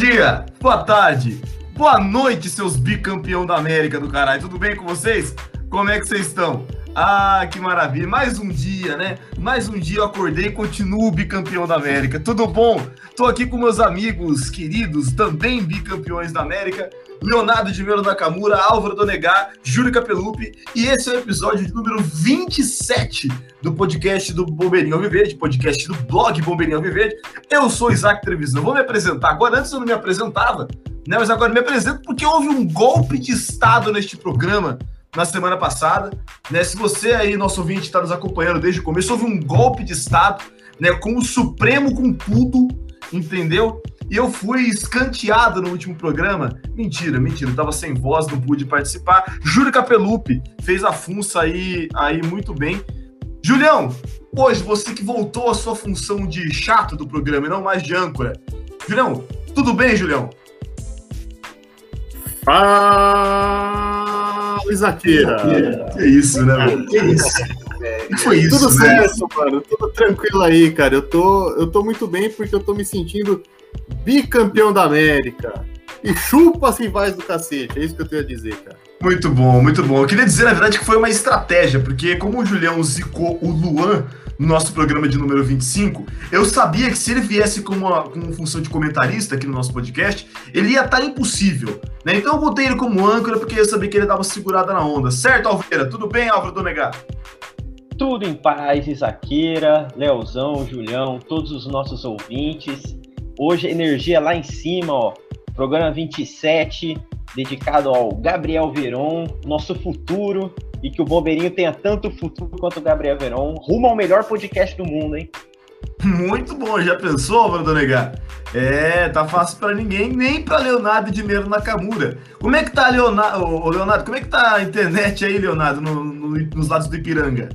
dia, boa tarde, boa noite, seus bicampeão da América do caralho. Tudo bem com vocês? Como é que vocês estão? Ah, que maravilha. Mais um dia, né? Mais um dia eu acordei e continuo bicampeão da América. Tudo bom? Tô aqui com meus amigos queridos, também bicampeões da América. Leonardo de Melo Nakamura, Álvaro Donegar, Júlio Capelupi, e esse é o episódio número 27 do podcast do Bombeirinho Alviverde, podcast do blog Bombeirinho Alviverde. Eu sou Isaac Trevisan, vou me apresentar. Agora, antes eu não me apresentava, né, mas agora me apresento porque houve um golpe de Estado neste programa na semana passada, né, se você aí, nosso ouvinte, está nos acompanhando desde o começo, houve um golpe de Estado, né, com o Supremo com tudo, entendeu? E eu fui escanteado no último programa. Mentira, mentira, eu tava sem voz, não pude participar. Júlio Capelupi fez a funça aí, aí muito bem. Julião, hoje você que voltou à sua função de chato do programa e não mais de âncora. Julião, tudo bem, Julião? Fala, Isaqueira! Que isso, né, mano? Que isso? Que foi isso, Tudo né? certo, mano. Tudo tranquilo aí, cara. Eu tô, eu tô muito bem porque eu tô me sentindo bicampeão da América. E chupa-se vai do cacete. É isso que eu tenho a dizer, cara. Muito bom, muito bom. Eu queria dizer, na verdade, que foi uma estratégia, porque como o Julião zicou o Luan no nosso programa de número 25, eu sabia que se ele viesse com uma, com uma função de comentarista aqui no nosso podcast, ele ia estar impossível. Né? Então eu botei ele como âncora, porque eu sabia que ele dava uma segurada na onda. Certo, Alveira? Tudo bem, Álvaro Donegar? Tudo em paz, Isaqueira, Leozão, Julião, todos os nossos ouvintes. Hoje energia lá em cima, ó. Programa 27, dedicado ao Gabriel Veron, nosso futuro, e que o Bombeirinho tenha tanto futuro quanto o Gabriel Veron, rumo ao melhor podcast do mundo, hein? Muito bom, já pensou, Bruno Negar? É, tá fácil para ninguém, nem para Leonardo de Dinheiro Nakamura. Como é que tá, Leonardo, Leonardo? Como é que tá a internet aí, Leonardo, no, no, nos lados do Ipiranga?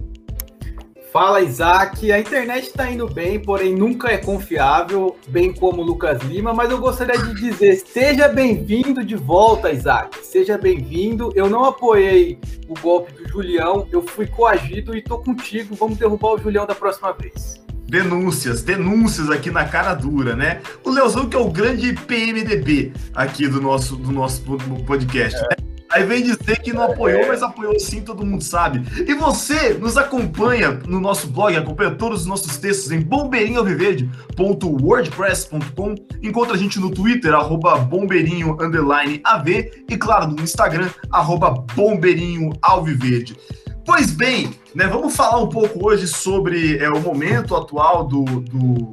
Fala Isaac, a internet está indo bem, porém nunca é confiável, bem como Lucas Lima, mas eu gostaria de dizer, seja bem-vindo de volta, Isaac, seja bem-vindo. Eu não apoiei o golpe do Julião, eu fui coagido e tô contigo, vamos derrubar o Julião da próxima vez. Denúncias, denúncias aqui na cara dura, né? O Leozão que é o grande PMDB aqui do nosso, do nosso podcast, é. né? Aí vem dizer que não apoiou, mas apoiou sim, todo mundo sabe. E você nos acompanha no nosso blog, acompanha todos os nossos textos em bombeirinhoalviverde.wordpress.com. Encontra a gente no Twitter, arroba bombeirinho, AV, e claro, no Instagram, arroba bombeirinhoalviverde. Pois bem, né, vamos falar um pouco hoje sobre é, o momento atual do, do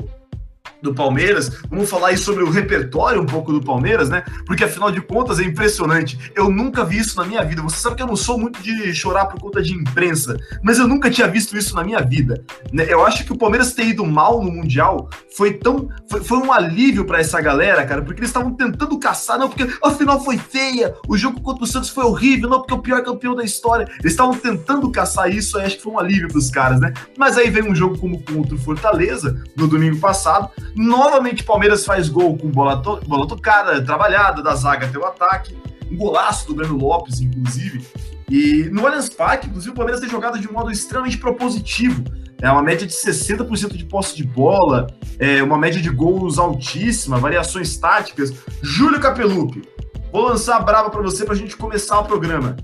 do Palmeiras. Vamos falar aí sobre o repertório um pouco do Palmeiras, né? Porque afinal de contas é impressionante. Eu nunca vi isso na minha vida. Você sabe que eu não sou muito de chorar por conta de imprensa, mas eu nunca tinha visto isso na minha vida. Né? Eu acho que o Palmeiras ter ido mal no Mundial foi tão. Foi, foi um alívio para essa galera, cara, porque eles estavam tentando caçar, não, porque a final foi feia, o jogo contra o Santos foi horrível, não, porque é o pior campeão da história. Eles estavam tentando caçar isso, aí acho que foi um alívio pros caras, né? Mas aí vem um jogo como contra o Fortaleza, no domingo passado, Novamente, Palmeiras faz gol com bola, to bola tocada, trabalhada, da zaga até o ataque. Um golaço do Breno Lopes, inclusive. E no Allianz Parque, inclusive, o Palmeiras tem jogado de um modo extremamente propositivo. É uma média de 60% de posse de bola, é uma média de gols altíssima, variações táticas. Júlio Capelupi, vou lançar a brava para você para a gente começar o programa.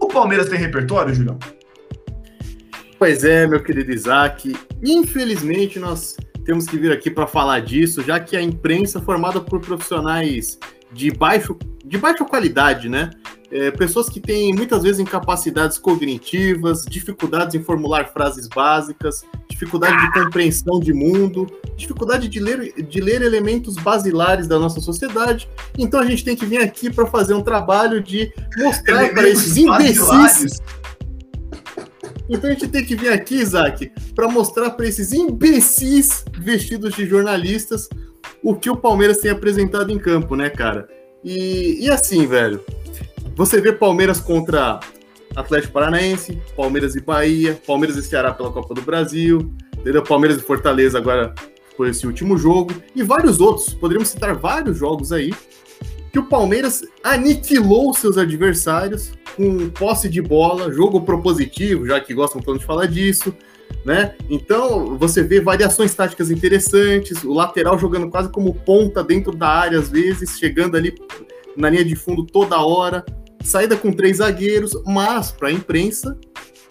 O Palmeiras tem repertório, Julião? Pois é, meu querido Isaac. Infelizmente, nós temos que vir aqui para falar disso, já que a imprensa é formada por profissionais de, baixo, de baixa qualidade, né? É, pessoas que têm muitas vezes incapacidades cognitivas, dificuldades em formular frases básicas, dificuldade de compreensão de mundo, dificuldade de ler, de ler elementos basilares da nossa sociedade. Então a gente tem que vir aqui para fazer um trabalho de mostrar para esses imbecis então a gente tem que vir aqui, Isaac, para mostrar para esses imbecis vestidos de jornalistas o que o Palmeiras tem apresentado em campo, né, cara? E, e assim, velho, você vê Palmeiras contra Atlético Paranaense, Palmeiras e Bahia, Palmeiras e Ceará pela Copa do Brasil, entendeu? Palmeiras e Fortaleza agora por esse último jogo, e vários outros, poderíamos citar vários jogos aí, que o Palmeiras aniquilou seus adversários com posse de bola, jogo propositivo, já que gostam tanto de falar disso, né? Então, você vê variações táticas interessantes, o lateral jogando quase como ponta dentro da área, às vezes, chegando ali na linha de fundo toda hora, saída com três zagueiros, mas para a imprensa,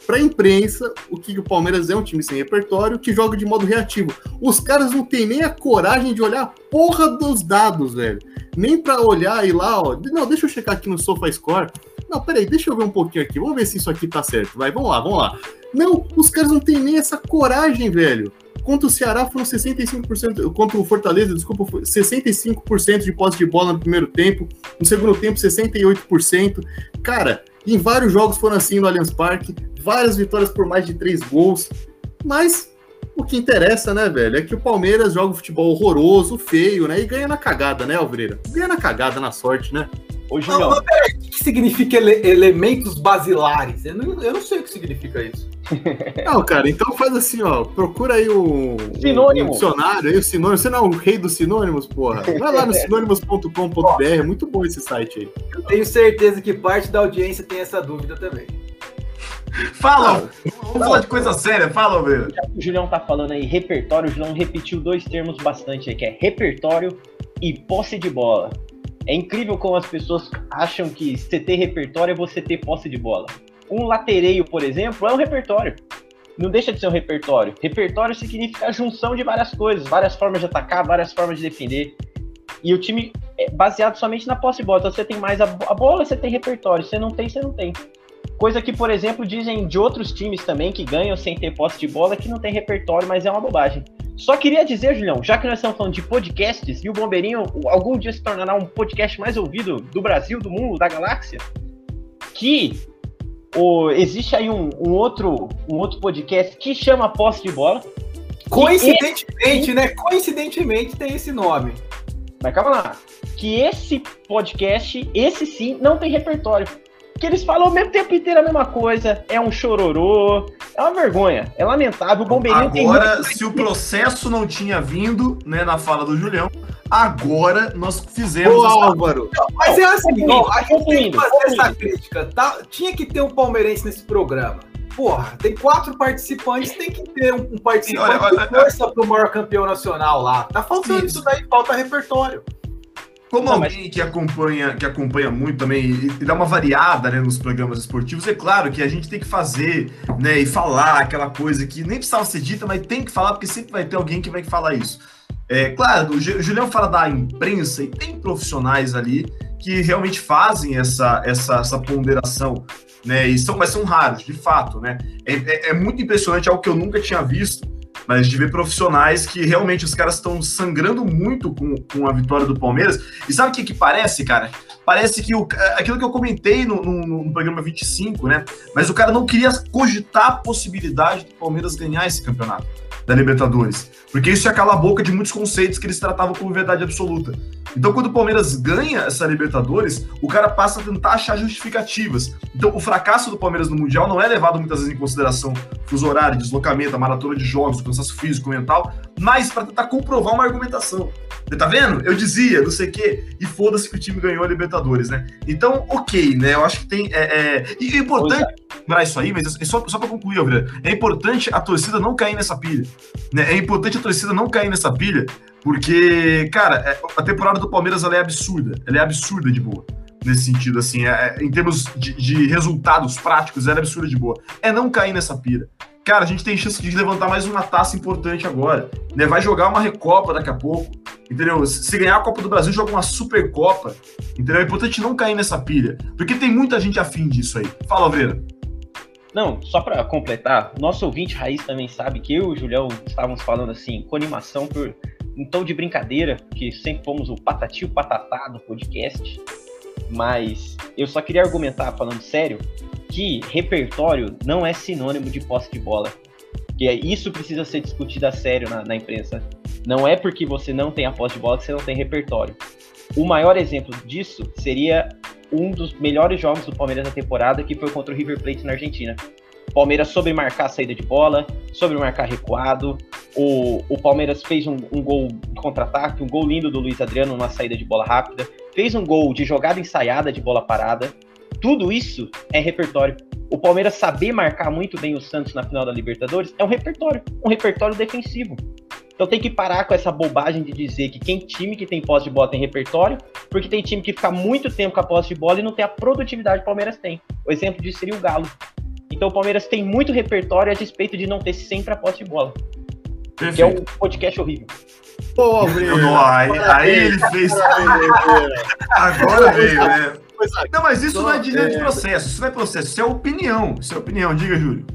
para a imprensa, o que o Palmeiras é um time sem repertório que joga de modo reativo. Os caras não têm nem a coragem de olhar a porra dos dados, velho. Nem para olhar e lá, ó, não, deixa eu checar aqui no SofaScore. Não, peraí, deixa eu ver um pouquinho aqui. Vamos ver se isso aqui tá certo. Vai, vamos lá, vamos lá. Não, os caras não têm nem essa coragem, velho. Contra o Ceará foram 65%, contra o Fortaleza, desculpa, 65% de posse de bola no primeiro tempo, no segundo tempo 68%. Cara, em vários jogos foram assim no Allianz Parque, várias vitórias por mais de três gols. Mas o que interessa, né, velho, é que o Palmeiras joga um futebol horroroso, feio, né, e ganha na cagada, né, Alvreira? Ganha na cagada, na sorte, né? Ô, Julião. Não, peraí, o que significa ele elementos basilares? Eu não, eu não sei o que significa isso. Não, cara, então faz assim, ó. Procura aí o, Sinônimo. o dicionário, aí o sinônimo. Você não é o rei dos sinônimos, porra? Vai lá no sinônimos.com.br, é muito bom esse site aí. Eu tenho certeza que parte da audiência tem essa dúvida também. Fala! Vamos falar de coisa séria, fala, velho. Já que o Julião tá falando aí repertório, o Julião repetiu dois termos bastante aí, que é repertório e posse de bola. É incrível como as pessoas acham que você ter repertório é você ter posse de bola. Um latereio, por exemplo, é um repertório. Não deixa de ser um repertório. Repertório significa a junção de várias coisas, várias formas de atacar, várias formas de defender. E o time é baseado somente na posse de bola. Então você tem mais a, bola, você tem repertório. Você não tem, você não tem. Coisa que, por exemplo, dizem de outros times também que ganham sem ter posse de bola, que não tem repertório, mas é uma bobagem. Só queria dizer, Julião, já que nós estamos falando de podcasts e o Bombeirinho algum dia se tornará um podcast mais ouvido do Brasil, do mundo, da galáxia, que o, existe aí um, um, outro, um outro podcast que chama Posse de Bola. Coincidentemente, esse... né? Coincidentemente tem esse nome. Mas calma lá. Que esse podcast, esse sim, não tem repertório. Que eles falam o mesmo tempo inteiro a mesma coisa. É um chororô. É uma vergonha. É lamentável. O Bombeirinho Agora, tem se o processo não tinha vindo, né, na fala do Julião, agora nós fizemos. Ô, essa... Álvaro. Mas é assim, ó, a gente tem que fazer essa crítica. Tá? Tinha que ter um palmeirense nesse programa. Porra, tem quatro participantes, tem que ter um, um participante Sim, olha, olha, que força pro maior campeão nacional lá. Tá faltando isso, isso daí, falta repertório. Como não, alguém mas... que acompanha, que acompanha muito também e, e, dá uma variada né, nos programas esportivos, é claro que a gente tem que fazer né, e falar aquela coisa que nem precisava ser dita, mas tem que falar, porque sempre vai ter alguém que vai falar isso. É claro, o Julião fala da imprensa e tem profissionais ali que realmente fazem essa, essa, essa ponderação, né? E são, mas são raros, de fato, né? É, é, é muito impressionante, algo que eu nunca tinha visto mas de ver profissionais que realmente os caras estão sangrando muito com, com a vitória do Palmeiras. E sabe o que, que parece, cara? Parece que o, aquilo que eu comentei no, no, no, programa 25, né? Mas o cara não queria cogitar a possibilidade do Palmeiras ganhar esse campeonato da Libertadores. Porque isso ia calar a boca de muitos conceitos que eles tratavam como verdade absoluta. Então, quando o Palmeiras ganha essa Libertadores, o cara passa a tentar achar justificativas. Então, o fracasso do Palmeiras no Mundial não é levado muitas vezes em consideração fuso horário, deslocamento, a maratona de jogos, o cansaço físico, mental, mas para tentar comprovar uma argumentação. Você tá vendo? Eu dizia, não sei o quê, e foda-se que o time ganhou a Libertadores, né? Então, ok, né? Eu acho que tem. É, é... E é importante lembrar isso aí, mas é só, só para concluir, Alvira, é importante a torcida não cair nessa pilha. Né? É importante a torcida não cair nessa pilha, porque, cara, é, a temporada do Palmeiras ela é absurda. Ela é absurda de boa. Nesse sentido, assim, é, é, em termos de, de resultados práticos, ela é absurda de boa. É não cair nessa pira cara, a gente tem chance de levantar mais uma taça importante agora, né? Vai jogar uma Recopa daqui a pouco, entendeu? Se ganhar a Copa do Brasil, joga uma Supercopa, entendeu? É importante não cair nessa pilha, porque tem muita gente afim disso aí. Fala, Alveira. Não, só para completar, nosso ouvinte raiz também sabe que eu e o Julião estávamos falando assim, com animação por tom de brincadeira, que sempre fomos o patati o patatá do podcast, mas eu só queria argumentar, falando sério, que repertório não é sinônimo de posse de bola. Que é, isso precisa ser discutido a sério na, na imprensa. Não é porque você não tem a posse de bola que você não tem repertório. O maior exemplo disso seria um dos melhores jogos do Palmeiras na temporada, que foi contra o River Plate na Argentina. Palmeiras soube marcar a saída de bola, soube marcar recuado. O, o Palmeiras fez um, um gol contra-ataque, um gol lindo do Luiz Adriano numa saída de bola rápida. Fez um gol de jogada ensaiada de bola parada. Tudo isso é repertório. O Palmeiras saber marcar muito bem o Santos na final da Libertadores é um repertório, um repertório defensivo. Então tem que parar com essa bobagem de dizer que quem time que tem posse de bola tem repertório, porque tem time que fica muito tempo com a posse de bola e não tem a produtividade que o Palmeiras tem. O exemplo disso seria o Galo. Então o Palmeiras tem muito repertório a despeito de não ter sempre a posse de bola. Perfeito. Que é um podcast horrível. Pô, aí, aí ele fez. Agora veio, né? Não, mas isso não é de é... processo, isso não é processo, isso é opinião. Isso é opinião, diga, Júlio.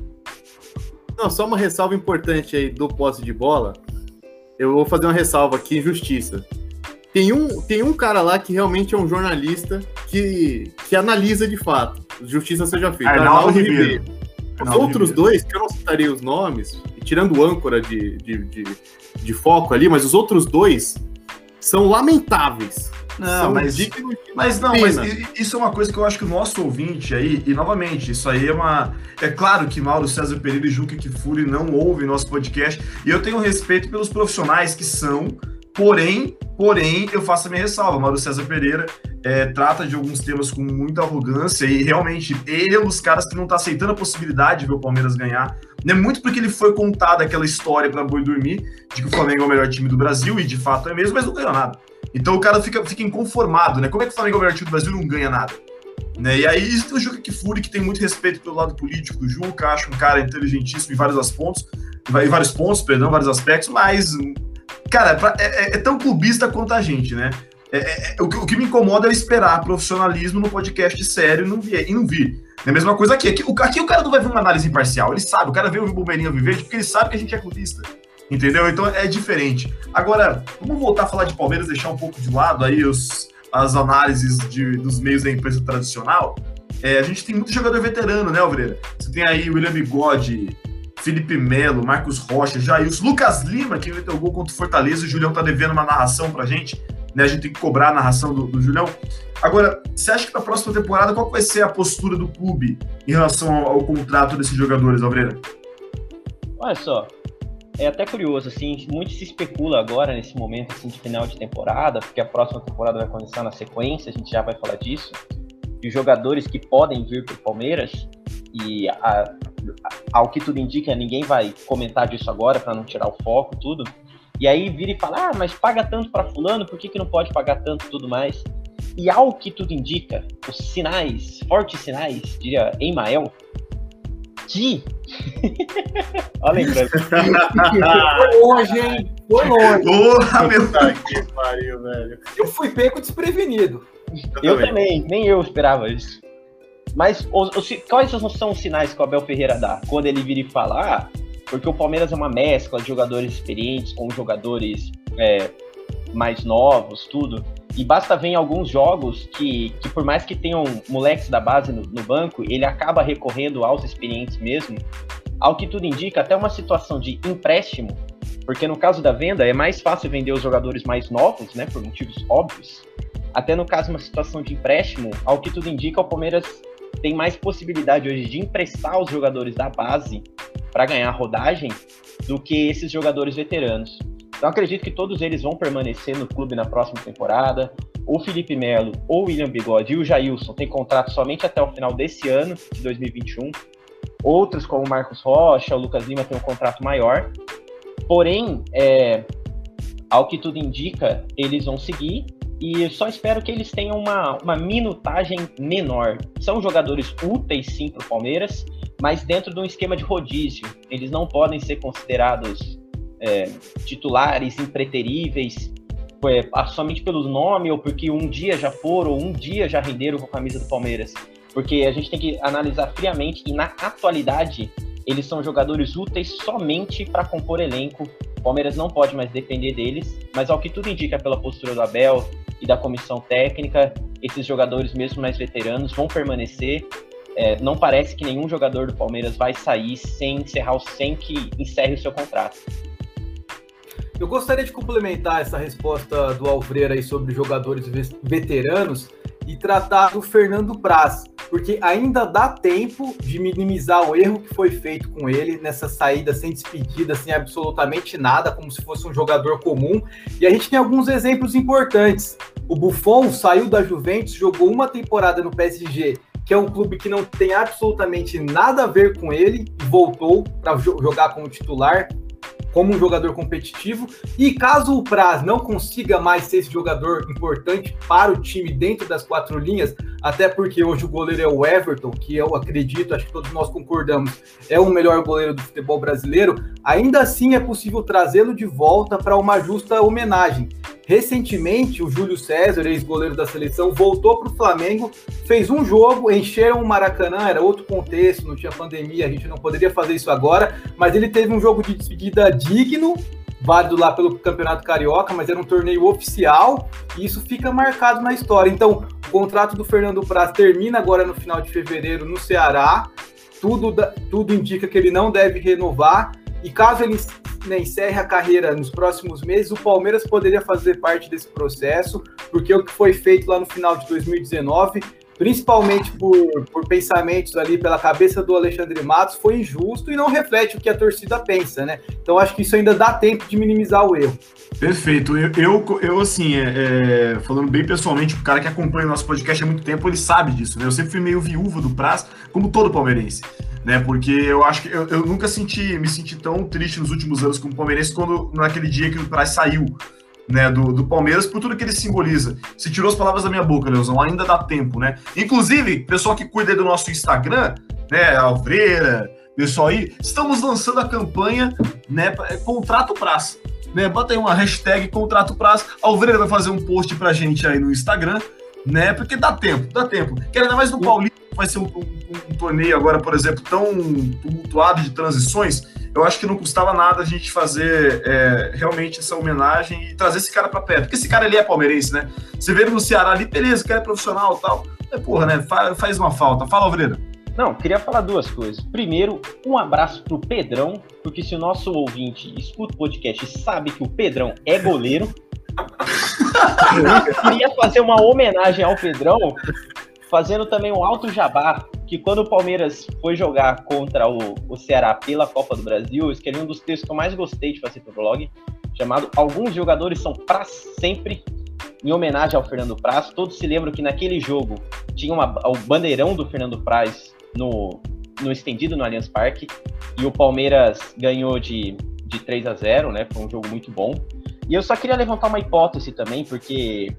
Não, só uma ressalva importante aí do posse de bola. Eu vou fazer uma ressalva aqui, injustiça. Tem um, tem um cara lá que realmente é um jornalista que, que analisa de fato. Justiça seja feita. Arnaldo Ribeiro. Os Arnaldo outros Ribeiro. dois, que eu não citarei os nomes, tirando o âncora de, de, de, de foco ali, mas os outros dois são lamentáveis. Não, mas, mas não, mas isso é uma coisa que eu acho que o nosso ouvinte aí, e novamente, isso aí é uma. É claro que Mauro César Pereira e Juca Kifuri não ouvem nosso podcast, e eu tenho respeito pelos profissionais que são, porém, porém, eu faço a minha ressalva. Mauro César Pereira é, trata de alguns temas com muita arrogância, e realmente ele é um dos caras que não tá aceitando a possibilidade de ver o Palmeiras ganhar. É muito porque ele foi contada aquela história para boi dormir de que o Flamengo é o melhor time do Brasil, e de fato é mesmo, mas não ganhou nada. Então o cara fica, fica inconformado, né? Como é que o Flamengo é o melhor time do Brasil e não ganha nada? Né? E aí isso tem o Juca Kifuri, que tem muito respeito pelo lado político do Juca, acho um cara inteligentíssimo em vários pontos, em vários pontos, perdão, vários aspectos, mas, cara, é, é, é tão clubista quanto a gente, né? É, é, é, o, que, o, que, me incomoda é esperar profissionalismo no podcast sério e não, vi, e não vir. É a mesma coisa aqui. Aqui o, aqui o cara não vai ver uma análise imparcial, ele sabe, o cara vê o Bombeirinho viver porque ele sabe que a gente é clubista. Entendeu? Então é diferente. Agora, vamos voltar a falar de Palmeiras, deixar um pouco de lado aí os, as análises de, dos meios da imprensa tradicional. É, a gente tem muito jogador veterano, né, Alvreira? Você tem aí William Bigode, Felipe Melo, Marcos Rocha, Jailson, Lucas Lima, que meteu gol contra o Fortaleza. O Julião tá devendo uma narração pra gente, né? A gente tem que cobrar a narração do, do Julião. Agora, você acha que na próxima temporada, qual vai ser a postura do clube em relação ao, ao contrato desses jogadores, Alvreira? Olha só, é até curioso, assim, muito se especula agora nesse momento assim, de final de temporada, porque a próxima temporada vai começar na sequência, a gente já vai falar disso, de jogadores que podem vir para o Palmeiras, e a, a, ao que tudo indica, ninguém vai comentar disso agora para não tirar o foco, tudo. E aí vira e fala, ah, mas paga tanto para fulano, por que, que não pode pagar tanto tudo mais? E ao que tudo indica, os sinais, fortes sinais, diria Emael, que. Olha lembrando. Foi longe, hein? Foi longe. Porra, meu que pariu, velho. Eu fui pego desprevenido. Eu, eu também. também, nem eu esperava isso. Mas os, os, quais são os sinais que o Abel Ferreira dá? Quando ele vira e fala, ah, porque o Palmeiras é uma mescla de jogadores experientes com jogadores é, mais novos, tudo. E basta ver em alguns jogos que, que por mais que tenham moleques da base no, no banco, ele acaba recorrendo aos experientes mesmo. Ao que tudo indica, até uma situação de empréstimo, porque no caso da venda é mais fácil vender os jogadores mais novos, né, por motivos óbvios. Até no caso uma situação de empréstimo, ao que tudo indica, o Palmeiras tem mais possibilidade hoje de emprestar os jogadores da base para ganhar rodagem do que esses jogadores veteranos. Então acredito que todos eles vão permanecer no clube na próxima temporada. O Felipe Melo, o William Bigode e o Jailson têm contrato somente até o final desse ano, de 2021. Outros, como o Marcos Rocha, o Lucas Lima, têm um contrato maior. Porém, é, ao que tudo indica, eles vão seguir e só espero que eles tenham uma, uma minutagem menor. São jogadores úteis sim para o Palmeiras, mas dentro de um esquema de rodízio. Eles não podem ser considerados é, titulares impreteríveis é, somente pelo nome ou porque um dia já foram ou um dia já renderam com a camisa do Palmeiras. Porque a gente tem que analisar friamente e na atualidade eles são jogadores úteis somente para compor elenco. O Palmeiras não pode mais depender deles, mas ao que tudo indica pela postura do Abel e da comissão técnica, esses jogadores, mesmo mais veteranos, vão permanecer. É, não parece que nenhum jogador do Palmeiras vai sair sem encerrar, sem que encerre o seu contrato. Eu gostaria de complementar essa resposta do Alvreira aí sobre jogadores veteranos e tratar do Fernando Praz, porque ainda dá tempo de minimizar o erro que foi feito com ele nessa saída sem despedida, sem absolutamente nada, como se fosse um jogador comum. E a gente tem alguns exemplos importantes. O Buffon saiu da Juventus, jogou uma temporada no PSG que é um clube que não tem absolutamente nada a ver com ele, voltou para jogar como titular, como um jogador competitivo. E caso o Praz não consiga mais ser esse jogador importante para o time dentro das quatro linhas, até porque hoje o goleiro é o Everton, que eu acredito, acho que todos nós concordamos, é o melhor goleiro do futebol brasileiro, ainda assim é possível trazê-lo de volta para uma justa homenagem. Recentemente, o Júlio César, ex-goleiro da seleção, voltou para o Flamengo, fez um jogo, encheram o Maracanã, era outro contexto, não tinha pandemia, a gente não poderia fazer isso agora, mas ele teve um jogo de despedida digno, válido lá pelo Campeonato Carioca, mas era um torneio oficial e isso fica marcado na história. Então, o contrato do Fernando Praz termina agora no final de fevereiro no Ceará. Tudo, tudo indica que ele não deve renovar. E caso ele né, encerre a carreira nos próximos meses, o Palmeiras poderia fazer parte desse processo, porque o que foi feito lá no final de 2019 principalmente por, por pensamentos ali pela cabeça do Alexandre Matos, foi injusto e não reflete o que a torcida pensa, né? Então acho que isso ainda dá tempo de minimizar o erro. Perfeito. Eu, eu, eu assim, é, é, falando bem pessoalmente, o cara que acompanha o nosso podcast há muito tempo, ele sabe disso, né? Eu sempre fui meio viúva do Praz, como todo palmeirense. Né, porque eu acho que eu, eu nunca senti, me senti tão triste nos últimos anos como palmeirense quando naquele dia que o Praz saiu né, do, do Palmeiras por tudo que ele simboliza. Se tirou as palavras da minha boca, Leozão, ainda dá tempo, né? Inclusive, pessoal que cuida do nosso Instagram, né, Alfreira, pessoal aí, estamos lançando a campanha, né, é, Contrato Praça. Né, bota aí uma hashtag Contrato Praça. A Alfreira vai fazer um post pra gente aí no Instagram, né, porque dá tempo, dá tempo. Quer ainda mais no Paulista, vai ser um, um, um torneio agora, por exemplo, tão tumultuado de transições, eu acho que não custava nada a gente fazer é, realmente essa homenagem e trazer esse cara para perto. Porque esse cara ali é palmeirense, né? Você vê ele no Ceará ali, beleza, o cara é profissional e tal. É, porra, né? Faz, faz uma falta. Fala, Alvreira. Não, queria falar duas coisas. Primeiro, um abraço pro Pedrão, porque se o nosso ouvinte escuta o podcast e sabe que o Pedrão é goleiro, eu queria fazer uma homenagem ao Pedrão, fazendo também um alto jabá que quando o Palmeiras foi jogar contra o, o Ceará pela Copa do Brasil, eu escrevi um dos textos que eu mais gostei de fazer pro blog, chamado Alguns Jogadores São Pra Sempre, em homenagem ao Fernando Praz. Todos se lembram que naquele jogo tinha uma, o bandeirão do Fernando Praz no, no estendido no Allianz Parque, e o Palmeiras ganhou de, de 3 a 0 né? Foi um jogo muito bom. E eu só queria levantar uma hipótese também, porque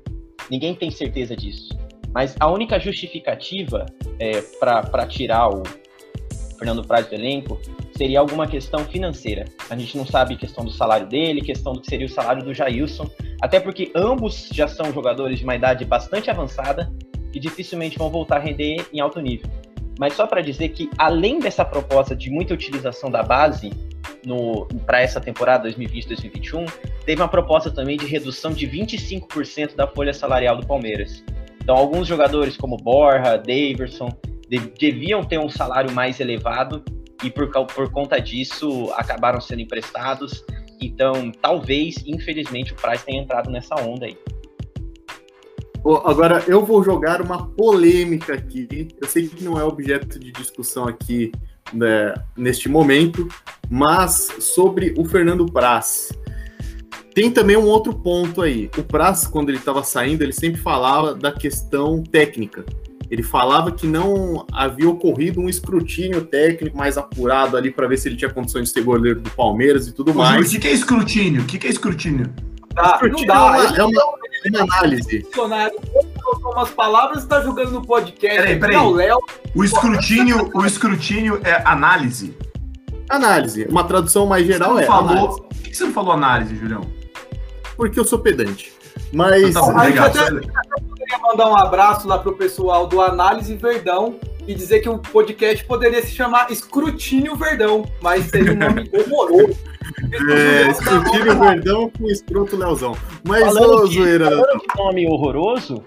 ninguém tem certeza disso. Mas a única justificativa é, para tirar o Fernando Praz do elenco seria alguma questão financeira. A gente não sabe questão do salário dele, questão do que seria o salário do Jailson, até porque ambos já são jogadores de uma idade bastante avançada e dificilmente vão voltar a render em alto nível. Mas só para dizer que, além dessa proposta de muita utilização da base para essa temporada 2020-2021, teve uma proposta também de redução de 25% da folha salarial do Palmeiras. Então, alguns jogadores como Borja, Daverson, deviam ter um salário mais elevado e por, por conta disso acabaram sendo emprestados. Então, talvez, infelizmente, o Price tenha entrado nessa onda aí. Agora, eu vou jogar uma polêmica aqui. Eu sei que não é objeto de discussão aqui né, neste momento, mas sobre o Fernando Praz. Tem também um outro ponto aí. O Praz, quando ele estava saindo, ele sempre falava da questão técnica. Ele falava que não havia ocorrido um escrutínio técnico mais apurado ali para ver se ele tinha condições de ser goleiro do Palmeiras e tudo Ô, mais. O que, é escrutínio? O que, é escrutínio? Tá, escrutínio dá, é, uma, é, uma, é uma análise. Umas palavras está jogando no podcast. Peraí, peraí. Não, Léo. O escrutínio, o escrutínio é análise. Análise. Uma tradução mais geral é. Falou, por que você não falou análise, Julião? Porque eu sou pedante. Mas. Então, tá legal. Até, queria mandar um abraço lá pro pessoal do Análise Verdão e dizer que o podcast poderia se chamar Escrutínio Verdão, mas seria um nome horroroso. É, Escrutínio Verdão com escroto Leozão. Mas, falando, ô, de, zoeira, falando de nome horroroso,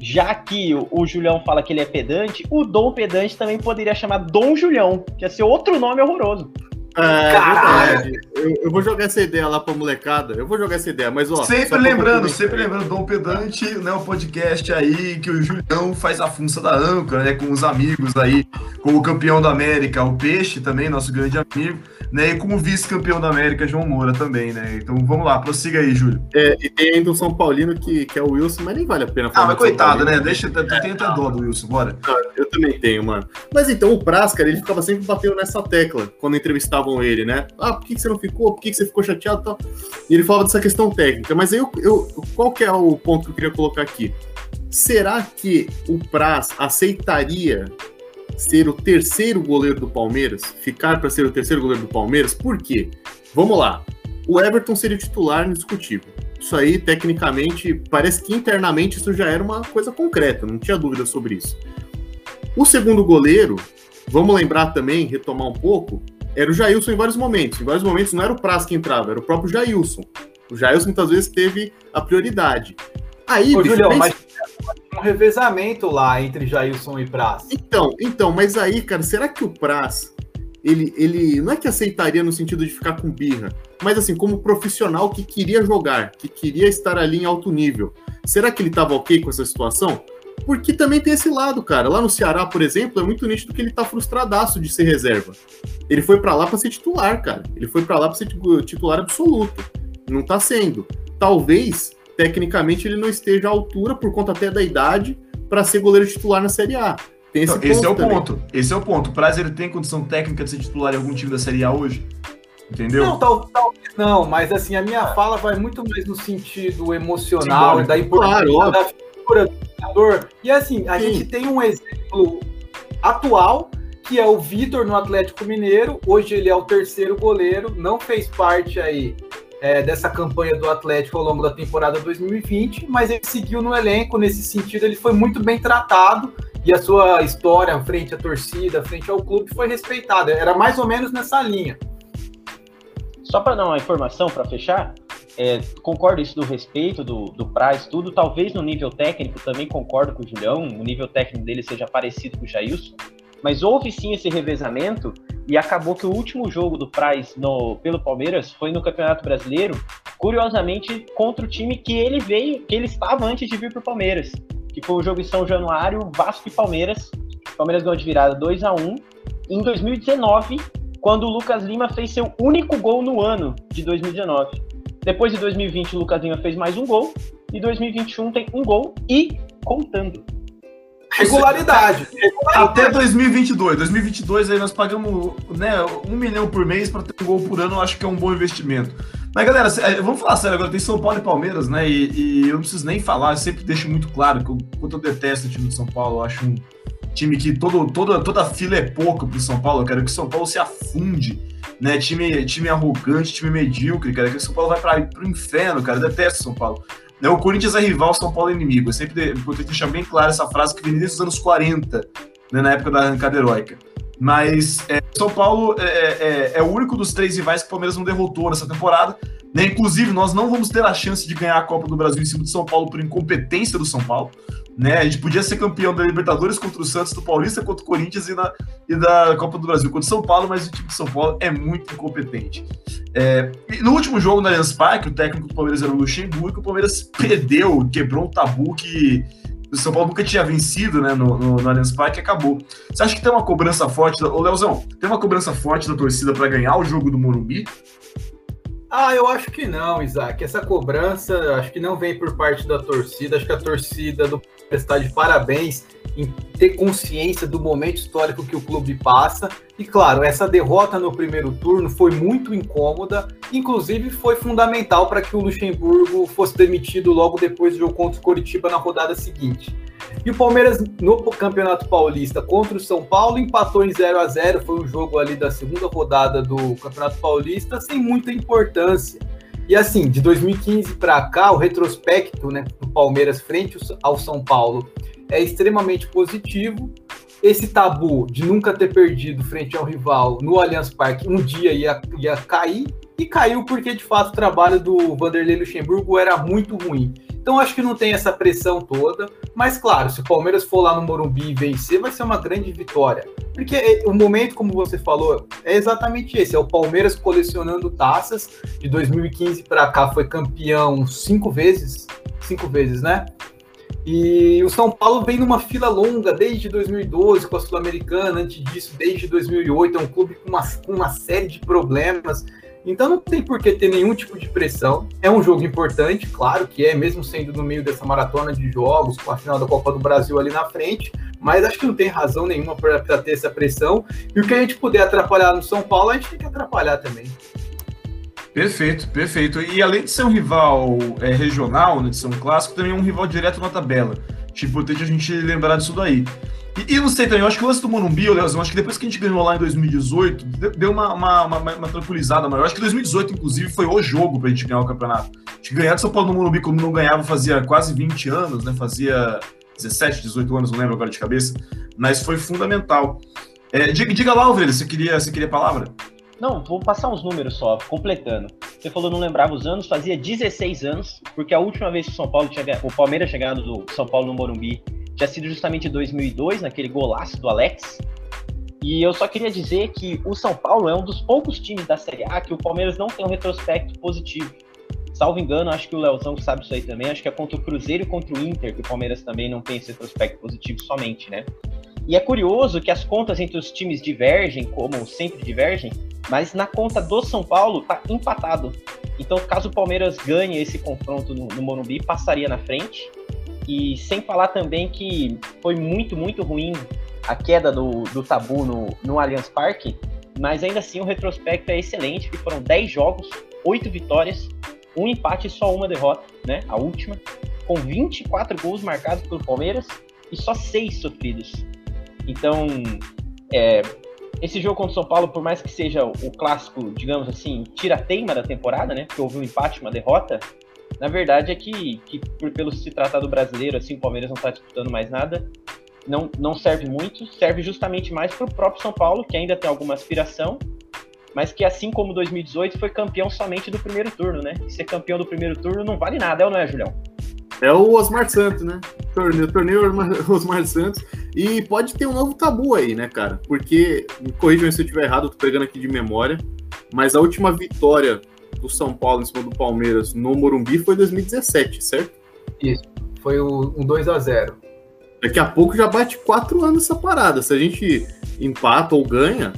já que o, o, Julião fala que ele é pedante, o Dom Pedante também poderia chamar Dom Julião, que ia ser outro nome horroroso. É, Caralho! Eu, eu, vou jogar essa ideia lá pra molecada. Eu vou jogar essa ideia, mas ó. Sempre lembrando, sempre lembrando, Dom Pedante, né? O podcast aí que o Julião faz a funça da âncora, né? Com os amigos aí, com o campeão da América, o Peixe também, nosso grande amigo. Né? E como vice-campeão da América, João Moura também, né? Então vamos lá, prossiga aí, Júlio. É, e tem ainda um São Paulino que, que é o Wilson, mas nem vale a pena falar. Ah, mas coitado, né? Deixa, tu tem até dó do Wilson, bora. Eu também tenho, mano. Mas então, o Praz, cara, ele ficava sempre batendo nessa tecla quando entrevistavam ele, né? Ah, por que, que você não ficou? Por que, que você ficou chateado e tal? E ele falava dessa questão técnica. Mas aí, eu, eu, qual que é o ponto que eu queria colocar aqui? Será que o Praz aceitaria ser o terceiro goleiro do Palmeiras, ficar para ser o terceiro goleiro do Palmeiras, por quê? Vamos lá. O Everton seria o titular indiscutível. Isso aí, tecnicamente, parece que internamente isso já era uma coisa concreta, não tinha dúvida sobre isso. O segundo goleiro, vamos lembrar também, retomar um pouco, era o Jailson em vários momentos. Em vários momentos não era o Praz que entrava, era o próprio Jailson. O Jailson muitas vezes teve a prioridade. Aí, Ô, bicho, Julião, mas um revezamento lá entre Jailson e Praz. Então, então, mas aí, cara, será que o Praz ele, ele não é que aceitaria no sentido de ficar com birra, mas assim, como profissional que queria jogar, que queria estar ali em alto nível, será que ele estava ok com essa situação? Porque também tem esse lado, cara. Lá no Ceará, por exemplo, é muito nítido que ele tá frustradaço de ser reserva. Ele foi para lá para ser titular, cara. Ele foi para lá para ser titular absoluto. Não tá sendo. Talvez tecnicamente ele não esteja à altura, por conta até da idade, para ser goleiro titular na Série A. Tem esse, então, esse é o também. ponto. Esse é o ponto. O Praz ele tem condição técnica de ser titular em algum time da Série A hoje? Entendeu? Não, talvez tal, não, mas assim, a minha fala vai muito mais no sentido emocional, Sim, da importância claro, da figura do jogador. E assim, a Sim. gente tem um exemplo atual, que é o Vitor no Atlético Mineiro. Hoje ele é o terceiro goleiro, não fez parte aí é, dessa campanha do Atlético ao longo da temporada 2020, mas ele seguiu no elenco nesse sentido, ele foi muito bem tratado e a sua história frente à torcida, frente ao clube foi respeitada. Era mais ou menos nessa linha. Só para dar uma informação para fechar, é, concordo isso do respeito, do, do Praz, tudo. Talvez no nível técnico também concordo com o Julião, o nível técnico dele seja parecido com o Jailson, mas houve sim esse revezamento e acabou que o último jogo do Praz no, pelo Palmeiras foi no Campeonato Brasileiro, curiosamente contra o time que ele veio, que ele estava antes de vir para o Palmeiras, que foi o jogo em São Januário, Vasco e Palmeiras. O Palmeiras ganhou de virada 2 a 1 em 2019, quando o Lucas Lima fez seu único gol no ano de 2019. Depois de 2020, o Lucas Lima fez mais um gol, e 2021 tem um gol e contando. Regularidade. Até 2022. 2022 aí nós pagamos né, um milhão por mês para ter um gol por ano, eu acho que é um bom investimento. Mas galera, é, vamos falar sério agora, tem São Paulo e Palmeiras, né? E, e eu não preciso nem falar, eu sempre deixo muito claro que eu, quanto eu detesto o time do São Paulo, eu acho um time que todo, toda, toda fila é pouco pro São Paulo, eu quero que o São Paulo se afunde, né? Time, time arrogante, time medíocre, cara, que o São Paulo vai para pro inferno, cara, eu detesto São Paulo. Né, o Corinthians é rival, São Paulo é inimigo. Eu sempre importante deixar bem claro essa frase que vem desde os anos 40, né, na época da arrancada heróica. Mas é, São Paulo é, é, é, o único dos três rivais que o Palmeiras não derrotou nessa temporada. Né? Inclusive, nós não vamos ter a chance de ganhar a Copa do Brasil em cima do São Paulo por incompetência do São Paulo. Né? A gente podia ser campeão da Libertadores contra o Santos, do Paulista contra o Corinthians e, na, e da Copa do Brasil contra o São Paulo, mas o time de São Paulo é muito incompetente. É, no último jogo na Allianz Parque, o técnico do Palmeiras era o Luxemburgo, o Palmeiras perdeu, quebrou um tabu que o São Paulo nunca tinha vencido né, no, no, no Allianz Parque acabou. Você acha que tem uma cobrança forte, ô Leozão, tem uma cobrança forte da torcida para ganhar o jogo do Morumbi? Ah, eu acho que não, Isaac. Essa cobrança acho que não vem por parte da torcida. Acho que a torcida do está de parabéns em ter consciência do momento histórico que o clube passa. E claro, essa derrota no primeiro turno foi muito incômoda, inclusive foi fundamental para que o Luxemburgo fosse demitido logo depois do jogo contra o Coritiba na rodada seguinte. E o Palmeiras no Campeonato Paulista contra o São Paulo empatou em 0 a 0 foi um jogo ali da segunda rodada do Campeonato Paulista sem muita importância. E assim, de 2015 para cá, o retrospecto né, do Palmeiras frente ao São Paulo é extremamente positivo. Esse tabu de nunca ter perdido frente ao rival no Allianz Parque um dia ia, ia cair, e caiu porque de fato o trabalho do Vanderlei Luxemburgo era muito ruim. Então acho que não tem essa pressão toda, mas claro, se o Palmeiras for lá no Morumbi e vencer, vai ser uma grande vitória. Porque é, o momento, como você falou, é exatamente esse: é o Palmeiras colecionando taças. De 2015 para cá foi campeão cinco vezes, cinco vezes, né? E o São Paulo vem numa fila longa desde 2012 com a Sul-Americana, antes disso, desde 2008. É um clube com uma, uma série de problemas. Então não tem por que ter nenhum tipo de pressão. É um jogo importante, claro que é, mesmo sendo no meio dessa maratona de jogos, com a final da Copa do Brasil ali na frente, mas acho que não tem razão nenhuma para ter essa pressão. E o que a gente puder atrapalhar no São Paulo, a gente tem que atrapalhar também. Perfeito, perfeito. E além de ser um rival é, regional, né, de ser um clássico, também é um rival direto na tabela. Acho importante a gente lembrar disso daí. E, e não sei também, eu acho que o lance do Morumbi, Leozão, acho que depois que a gente ganhou lá em 2018, deu uma, uma, uma, uma tranquilizada maior. Eu acho que 2018, inclusive, foi o jogo pra gente ganhar o campeonato. A gente ganhar de São Paulo no Morumbi, como não ganhava fazia quase 20 anos, né? Fazia 17, 18 anos, não lembro agora de cabeça. Mas foi fundamental. É, diga, diga lá, Alves, você queria, você queria a palavra? Não, vou passar uns números só, completando. Você falou não lembrava os anos, fazia 16 anos, porque a última vez que o São Paulo tinha, o Palmeiras tinha ganhado do São Paulo no Morumbi tinha sido justamente em 2002, naquele golaço do Alex. E eu só queria dizer que o São Paulo é um dos poucos times da Série A que o Palmeiras não tem um retrospecto positivo. Salvo engano, acho que o Leozão sabe isso aí também. Acho que é contra o Cruzeiro e contra o Inter que o Palmeiras também não tem esse retrospecto positivo somente, né? E é curioso que as contas entre os times divergem, como sempre divergem, mas na conta do São Paulo tá empatado. Então, caso o Palmeiras ganhe esse confronto no, no Morumbi, passaria na frente. E sem falar também que foi muito, muito ruim a queda do, do tabu no, no Allianz Parque, mas ainda assim o retrospecto é excelente, que foram 10 jogos, 8 vitórias, um empate e só uma derrota, né? A última, com 24 gols marcados pelo Palmeiras e só 6 sofridos. Então, é, esse jogo contra o São Paulo, por mais que seja o clássico, digamos assim, tira-teima da temporada, né? Porque houve um empate, uma derrota, na verdade é que, que por, pelo se tratar do brasileiro, assim, o Palmeiras não está disputando mais nada, não, não serve muito, serve justamente mais para o próprio São Paulo, que ainda tem alguma aspiração, mas que assim como 2018 foi campeão somente do primeiro turno, né? E ser campeão do primeiro turno não vale nada, é ou não é, Julião? É o Osmar Santos, né? Torneio, torneio Osmar Santos. E pode ter um novo tabu aí, né, cara? Porque, corrijam se eu estiver errado, eu tô pegando aqui de memória, mas a última vitória do São Paulo em cima do Palmeiras no Morumbi foi 2017, certo? Isso, foi um 2 a 0 Daqui a pouco já bate quatro anos essa parada. Se a gente empata ou ganha,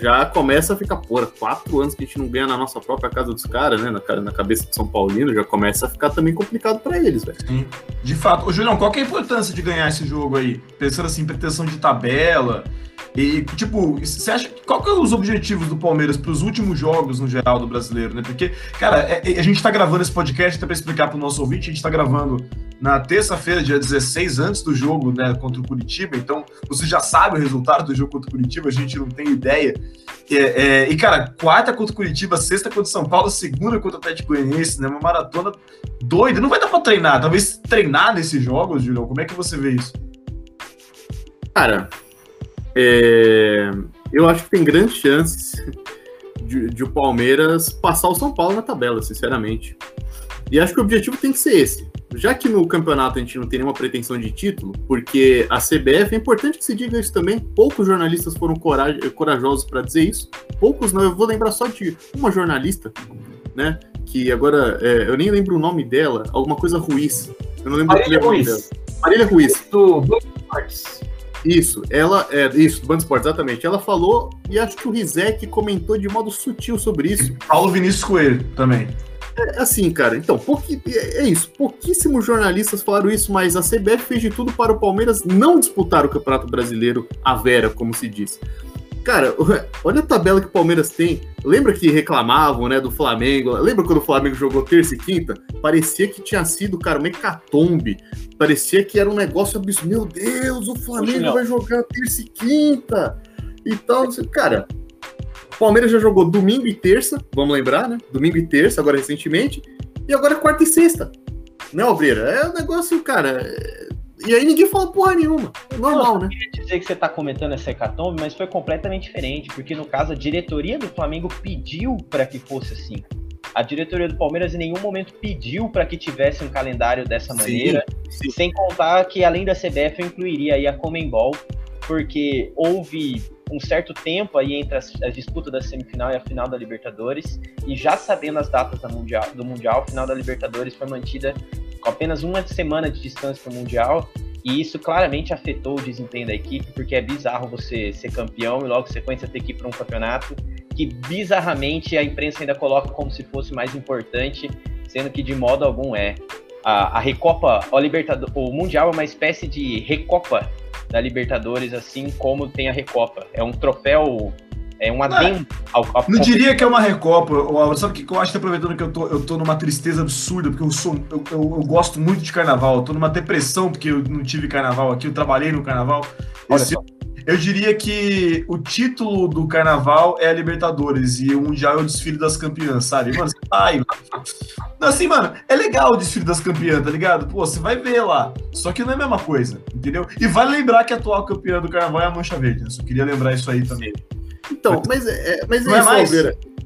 já começa a ficar, porra, quatro anos que a gente não ganha na nossa própria casa dos caras, né? Na, na cabeça de São Paulino, já começa a ficar também complicado para eles, velho. Sim, de fato. Ô, Julião, qual que é a importância de ganhar esse jogo aí? Pensando assim, pretensão de tabela, e, tipo, você acha. Qual que é os objetivos do Palmeiras para os últimos jogos, no geral, do brasileiro, né? Porque, cara, é, é, a gente está gravando esse podcast, até para explicar para o nosso ouvinte, a gente está gravando na terça-feira, dia 16, antes do jogo né, contra o Curitiba, então você já sabe o resultado do jogo contra o Curitiba, a gente não tem ideia. É, é, e, cara, quarta contra o Curitiba, sexta contra o São Paulo, segunda contra o Atlético Goianiense, né? Uma maratona doida. Não vai dar para treinar, talvez treinar nesses jogos, Julião. Como é que você vê isso? Cara, é, eu acho que tem grandes chances de, de, o Palmeiras passar o São Paulo na tabela, sinceramente. E acho que o objetivo tem que ser esse. Já que no campeonato a gente não tem nenhuma pretensão de título, porque a CBF, é importante que se diga isso também, poucos jornalistas foram corajosos para dizer isso. Poucos não, eu vou lembrar só de uma jornalista, né? Que agora, é, eu nem lembro o nome dela, alguma coisa Ruiz. Eu não lembro Marília o nome dela. Marília Ruiz. Do isso, ela é isso, do Band Esporte, exatamente. Ela falou e acho que o Rizek comentou de modo sutil sobre isso. Paulo Vinícius Coelho também. É assim, cara. Então, pouqui, é, é isso. Pouquíssimos jornalistas falaram isso, mas a CBF fez de tudo para o Palmeiras não disputar o Campeonato Brasileiro à vera, como se diz. Cara, olha a tabela que o Palmeiras tem. Lembra que reclamavam, né, do Flamengo? Lembra quando o Flamengo jogou terça e quinta? Parecia que tinha sido, cara, uma hecatombe. Parecia que era um negócio absurdo. Meu Deus, o Flamengo vai jogar terça e quinta. E tal. Cara, o Palmeiras já jogou domingo e terça, vamos lembrar, né? Domingo e terça, agora recentemente. E agora é quarta e sexta. Né, Obreira? É um negócio, cara. E aí ninguém fala porra nenhuma. É normal, né? Eu queria dizer que você tá comentando essa hecatombe, mas foi completamente diferente, porque no caso a diretoria do Flamengo pediu para que fosse assim. A diretoria do Palmeiras em nenhum momento pediu para que tivesse um calendário dessa maneira, sim, sim. sem contar que além da CBF eu incluiria aí a Comembol, porque houve um certo tempo aí entre as, a disputa da semifinal e a final da Libertadores, e já sabendo as datas mundial, do Mundial, a final da Libertadores foi mantida com apenas uma semana de distância para o Mundial, e isso claramente afetou o desempenho da equipe, porque é bizarro você ser campeão e logo em sequência ter que ir para um campeonato que bizarramente a imprensa ainda coloca como se fosse mais importante, sendo que de modo algum é. A, a Recopa, o, Libertador, o Mundial é uma espécie de Recopa da Libertadores, assim como tem a Recopa. É um troféu é um adendo ao, ao, Não diria que é uma recopa, Álvaro. Sabe o que eu acho que aproveitando que eu tô, eu tô numa tristeza absurda, porque eu sou. Eu, eu, eu, gosto muito de carnaval. Eu tô numa depressão porque eu não tive carnaval aqui, eu trabalhei no carnaval. Esse, eu diria que o título do carnaval é a Libertadores e o Mundial é o desfile das campeãs, sabe? Mano, você vai. Não, assim, mano, é legal o desfile das campeãs, tá ligado? Pô, você vai ver lá. Só que não é a mesma coisa, entendeu? E vale lembrar que a atual campeã do carnaval é a Mancha Verde. Eu só queria lembrar isso aí também. Então, mas é, mas não é, é mais?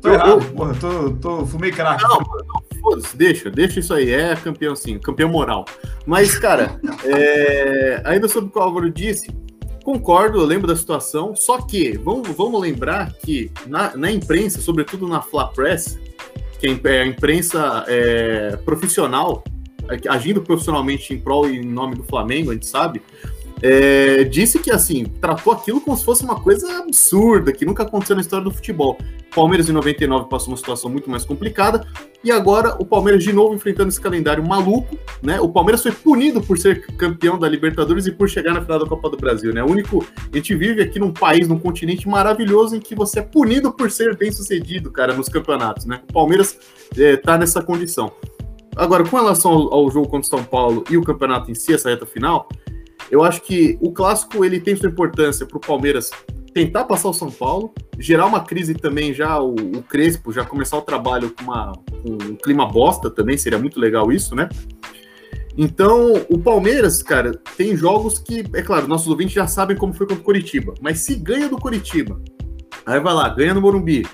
Tô eu, errado, eu, porra, tô, tô, fumei crack. Não, não foda-se, deixa, deixa isso aí, é campeão sim, campeão moral. Mas, cara, é, ainda sobre o que o Álvaro disse, concordo, eu lembro da situação, só que vamos, vamos lembrar que na, na imprensa, sobretudo na Fla Press, que é a imprensa é, profissional, agindo profissionalmente em prol e em nome do Flamengo, a gente sabe, é, disse que, assim, tratou aquilo como se fosse uma coisa absurda, que nunca aconteceu na história do futebol. Palmeiras em 99 passou uma situação muito mais complicada, e agora o Palmeiras de novo enfrentando esse calendário maluco, né? O Palmeiras foi punido por ser campeão da Libertadores e por chegar na final da Copa do Brasil, né? O único. A gente vive aqui num país, num continente maravilhoso em que você é punido por ser bem sucedido, cara, nos campeonatos, né? O Palmeiras é, tá nessa condição. Agora, com relação ao, ao jogo contra o São Paulo e o campeonato em si, essa reta final, eu acho que o clássico ele tem sua importância para o Palmeiras tentar passar o São Paulo, gerar uma crise também já o, o Crespo já começar o trabalho com, uma, com um clima bosta também seria muito legal isso, né? Então, o Palmeiras, cara, tem jogos que, é claro, nossos ouvintes já sabem como foi contra o Curitiba, mas se ganha do Curitiba, aí vai lá, ganha no Morumbi,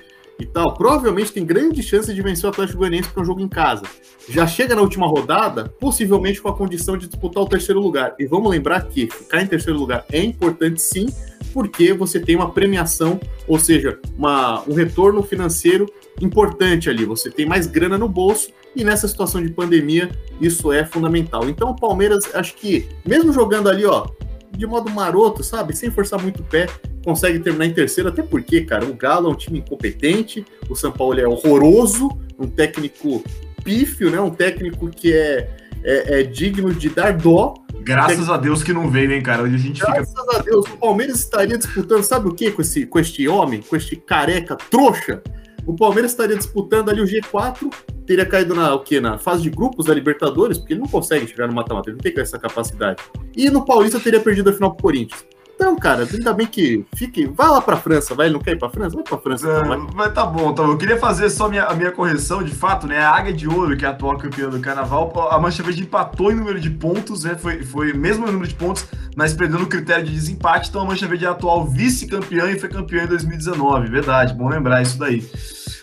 e tal, provavelmente tem grande chance de vencer o Atlético Goianiense para um jogo em casa. Já chega na última rodada, possivelmente com a condição de disputar o terceiro lugar. E vamos lembrar que ficar em terceiro lugar é importante sim, porque você tem uma premiação, ou seja, uma, um retorno financeiro importante ali. Você tem mais grana no bolso e nessa situação de pandemia isso é fundamental. Então o Palmeiras, acho que mesmo jogando ali, ó, de modo maroto, sabe, sem forçar muito o pé, consegue terminar em terceiro, até porque, cara, o Galo é um time incompetente, o São Paulo é horroroso, um técnico pífio, né? Um técnico que é, é, é digno de dar dó. Graças a Deus que não veio, hein, cara? Onde a gente Graças fica... a Deus, o Palmeiras estaria disputando, sabe o que com, esse, com este homem, com este careca trouxa? O Palmeiras estaria disputando ali o G4, teria caído na, o quê? na fase de grupos da Libertadores, porque ele não consegue chegar no mata-mata, ele não tem essa capacidade. E no Paulista teria perdido a final pro Corinthians. Então, cara, ainda bem que fique. Vai lá pra França, vai, ele não quer ir pra França? Vai pra França. É, então, vai. tá bom, tá bom. Eu queria fazer só minha, a minha correção, de fato, né? A Águia de Ouro, que é a atual campeã do carnaval, a Mancha Verde empatou em número de pontos, né? Foi, foi mesmo número de pontos, mas perdeu no critério de desempate. Então a Mancha Verde é a atual vice-campeã e foi campeã em 2019. Verdade, bom lembrar isso daí.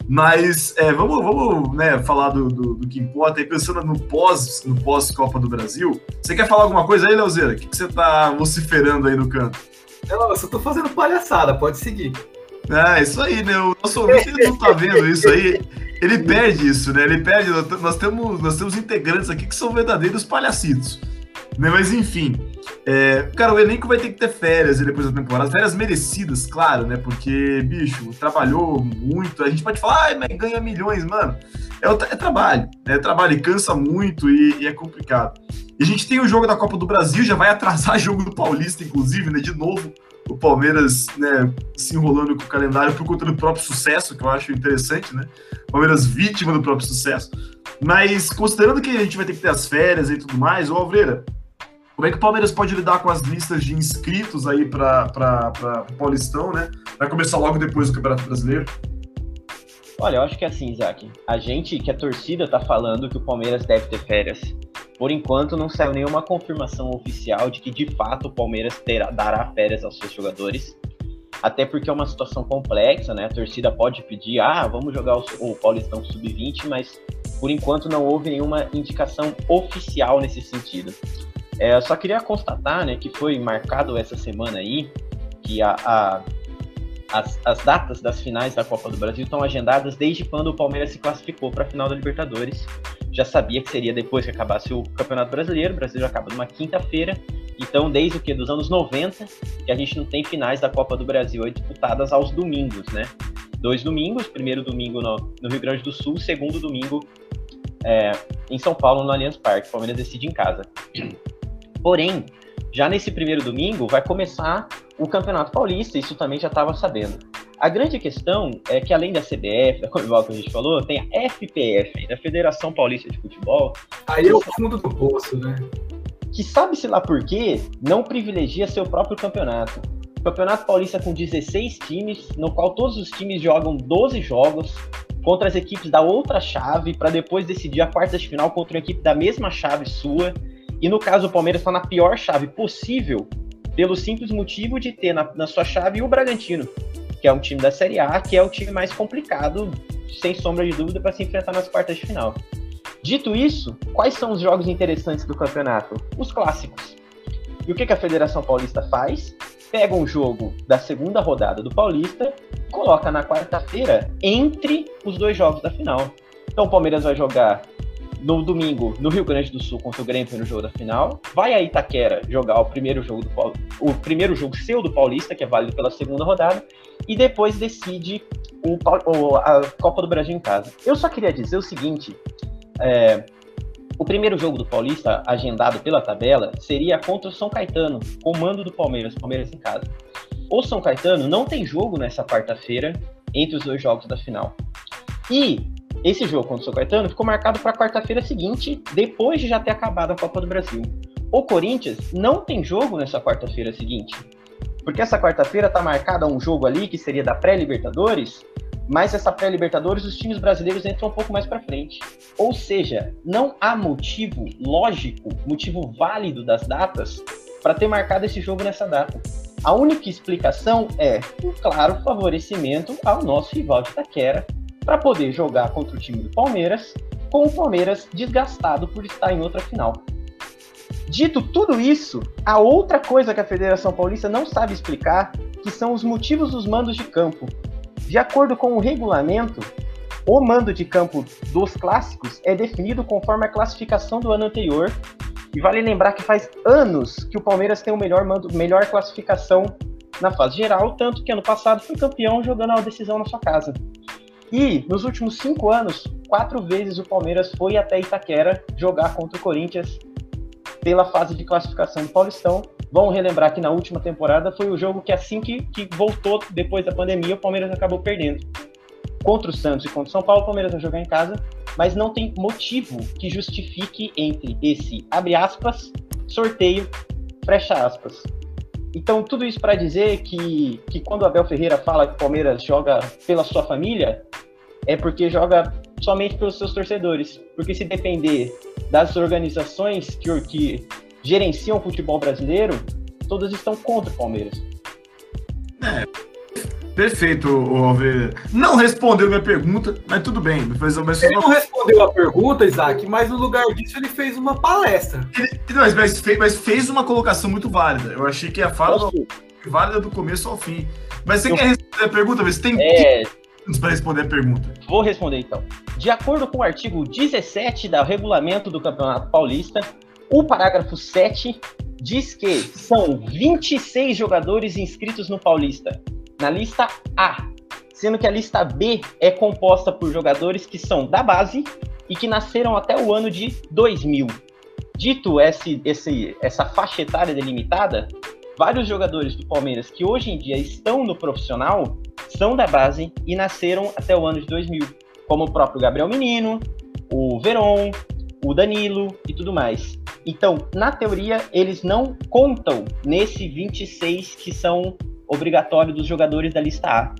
Mas é, vamos, vamos né, falar do, do, do, que importa. Aí pensando no pós no pós Copa do Brasil, você quer falar alguma coisa aí, Leozeira? O que, que você tá vociferando aí no canto? Não, eu só tô fazendo palhaçada, pode seguir. É, isso aí, né? O nosso ouvinte ele não tá vendo isso aí. Ele perde isso, né? Ele perde. Nós temos, nós temos integrantes aqui que são verdadeiros palhacitos. Né? Mas enfim, é, cara, o elenco vai ter que ter férias depois da temporada, férias merecidas, claro, né? Porque, bicho, trabalhou muito. A gente pode falar, ah, mas ganha milhões, mano. É, é trabalho, né? é trabalho e cansa muito e, e, é complicado. E a gente tem o jogo da Copa do Brasil, já vai atrasar jogo do Paulista, inclusive, né? De novo, o Palmeiras né, se enrolando com o calendário por conta do próprio sucesso, que eu acho interessante, né? Palmeiras vítima do próprio sucesso. Mas considerando que a gente vai ter que ter as férias e tudo mais, ô Alvreira, como é que o Palmeiras pode lidar com as listas de inscritos aí para Paulistão, né? Vai começar logo depois do Campeonato Brasileiro. Olha, eu acho que é assim, Isaac. A gente, que a torcida tá falando que o Palmeiras deve ter férias. Por enquanto, não saiu nenhuma confirmação oficial de que de fato o Palmeiras terá, dará férias aos seus jogadores. Até porque é uma situação complexa, né? A torcida pode pedir, ah, vamos jogar o, o Paulistão Sub-20, mas por enquanto não houve nenhuma indicação oficial nesse sentido. É, eu só queria constatar, né, que foi marcado essa semana aí que a, a as, as, datas das finais da Copa do Brasil estão agendadas desde quando o Palmeiras se classificou para a final da Libertadores. já sabia que seria depois que acabasse o Campeonato Brasileiro. O Brasileiro acaba numa quinta-feira. Então, desde o que? Dos anos 90, que a gente não tem finais da Copa do Brasil disputadas aos domingos, né? Dois domingos, primeiro domingo no, no Rio Grande do Sul, segundo domingo é, em São Paulo, no Allianz Parque. O Palmeiras decide em casa. Porém, já nesse primeiro domingo vai começar o Campeonato Paulista, isso também já estava sabendo. A grande questão é que além da CBF, da Comebol que a gente falou, tem a FPF, da Federação Paulista de Futebol. Aí é o fundo do poço, né? Que sabe-se lá por quê, não privilegia seu próprio campeonato. O Campeonato Paulista com 16 times, no qual todos os times jogam 12 jogos contra as equipes da outra chave, para depois decidir a quarta de final contra uma equipe da mesma chave sua. E no caso, o Palmeiras está na pior chave possível, pelo simples motivo de ter na, na sua chave o Bragantino, que é um time da Série A, que é o time mais complicado, sem sombra de dúvida, para se enfrentar nas quartas de final. Dito isso, quais são os jogos interessantes do campeonato? Os clássicos. E o que, que a Federação Paulista faz? Pega um jogo da segunda rodada do Paulista, coloca na quarta-feira entre os dois jogos da final. Então o Palmeiras vai jogar no domingo no Rio Grande do Sul contra o Grêmio no jogo da final. Vai a Itaquera jogar o primeiro jogo do o primeiro jogo seu do Paulista, que é válido pela segunda rodada, e depois decide o, o a Copa do Brasil em casa. Eu só queria dizer o seguinte: é, o primeiro jogo do Paulista, agendado pela tabela, seria contra o São Caetano, comando do Palmeiras, Palmeiras em casa. O São Caetano não tem jogo nessa quarta-feira entre os dois jogos da final. E esse jogo contra o São Caetano ficou marcado para quarta-feira seguinte, depois de já ter acabado a Copa do Brasil. O Corinthians não tem jogo nessa quarta-feira seguinte, porque essa quarta-feira está marcada um jogo ali que seria da pré-Libertadores, mas essa pré-Libertadores os times brasileiros entram um pouco mais para frente. Ou seja, não há motivo lógico, motivo válido das datas para ter marcado esse jogo nessa data. A única explicação é um claro favorecimento ao nosso rival de Itaquera, para poder jogar contra o time do Palmeiras, com o Palmeiras desgastado por estar em outra final. Dito tudo isso, a outra coisa que a Federação Paulista não sabe explicar, que são os motivos dos mandos de campo. De acordo com o regulamento, o mando de campo dos clássicos é definido conforme a classificação do ano anterior. E vale lembrar que faz anos que o Palmeiras tem o melhor mando, melhor classificação na fase geral, tanto que ano passado foi campeão jogando a decisão na sua casa. E nos últimos cinco anos, quatro vezes o Palmeiras foi até Itaquera jogar contra o Corinthians pela fase de classificação do Paulistão. Vamos relembrar que na última temporada foi o jogo que assim que, que voltou depois da pandemia, o Palmeiras acabou perdendo. Contra o Santos e contra o São Paulo, o Palmeiras vai jogar em casa, mas não tem motivo que justifique entre esse, abre aspas, sorteio, fecha aspas. Então, tudo isso para dizer que, que quando o Abel Ferreira fala que o Palmeiras joga pela sua família, é porque joga somente pelos seus torcedores. Porque se depender das organizações que, que gerenciam o futebol brasileiro, todas estão contra o Palmeiras. É, perfeito, Alveira. Não respondeu minha pergunta, mas tudo bem. Mas, mas ele não respondeu a pergunta, Isaac, mas no lugar disso ele fez uma palestra. Ele, mas, mas, fez, mas fez uma colocação muito válida. Eu achei que a fala válida do começo ao fim. Mas você Eu... quer responder a pergunta? Você tem é para responder a pergunta. Vou responder então. De acordo com o artigo 17 do regulamento do Campeonato Paulista, o parágrafo 7 diz que são 26 jogadores inscritos no Paulista, na lista A, sendo que a lista B é composta por jogadores que são da base e que nasceram até o ano de 2000. Dito esse, esse, essa faixa etária delimitada, vários jogadores do Palmeiras que hoje em dia estão no profissional são da base e nasceram até o ano de 2000, como o próprio Gabriel Menino, o Veron, o Danilo e tudo mais. Então, na teoria, eles não contam nesse 26 que são obrigatórios dos jogadores da lista A.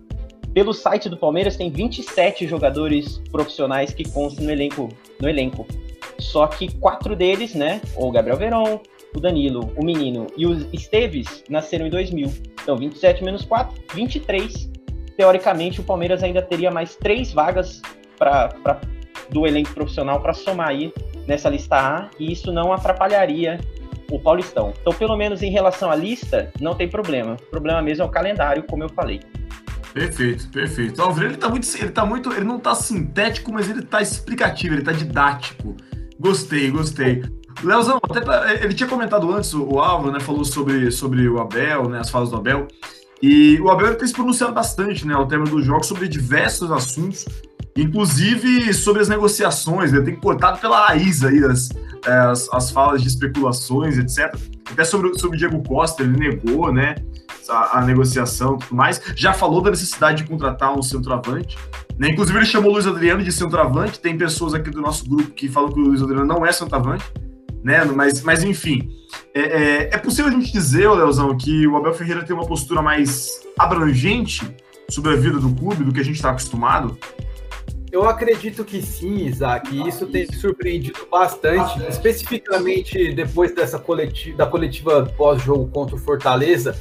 Pelo site do Palmeiras tem 27 jogadores profissionais que constam no elenco, no elenco. Só que quatro deles, né, o Gabriel Veron, o Danilo, o Menino e o Esteves nasceram em 2000. Então, 27 menos 4, 23 teoricamente, o Palmeiras ainda teria mais três vagas pra, pra do elenco profissional para somar aí nessa lista A, e isso não atrapalharia o Paulistão. Então, pelo menos em relação à lista, não tem problema. O problema mesmo é o calendário, como eu falei. Perfeito, perfeito. O Alvreiro ele tá muito, ele tá muito, ele não tá sintético, mas ele tá explicativo, ele tá didático. Gostei, gostei. Leozão, até pra, ele tinha comentado antes, o Álvaro, né, falou sobre, sobre o Abel, né, as falas do Abel, e o Abel tem se pronunciado bastante, né, ao termo do jogo, sobre diversos assuntos, inclusive sobre as negociações, ele tem cortado pela raiz aí as, as, as falas de especulações, etc. Até sobre, sobre o Diego Costa, ele negou, né, a, a negociação e tudo mais, já falou da necessidade de contratar um centroavante, né? Inclusive, ele chamou o Luiz Adriano de centroavante. Tem pessoas aqui do nosso grupo que falam que o Luiz Adriano não é centroavante, né? Mas, mas enfim, é, é, é possível a gente dizer, Leozão, que o Abel Ferreira tem uma postura mais abrangente sobre a vida do clube do que a gente está acostumado? Eu acredito que sim, Isaac, e isso tem surpreendido bastante, especificamente depois dessa coletiva, da coletiva pós-jogo contra o Fortaleza,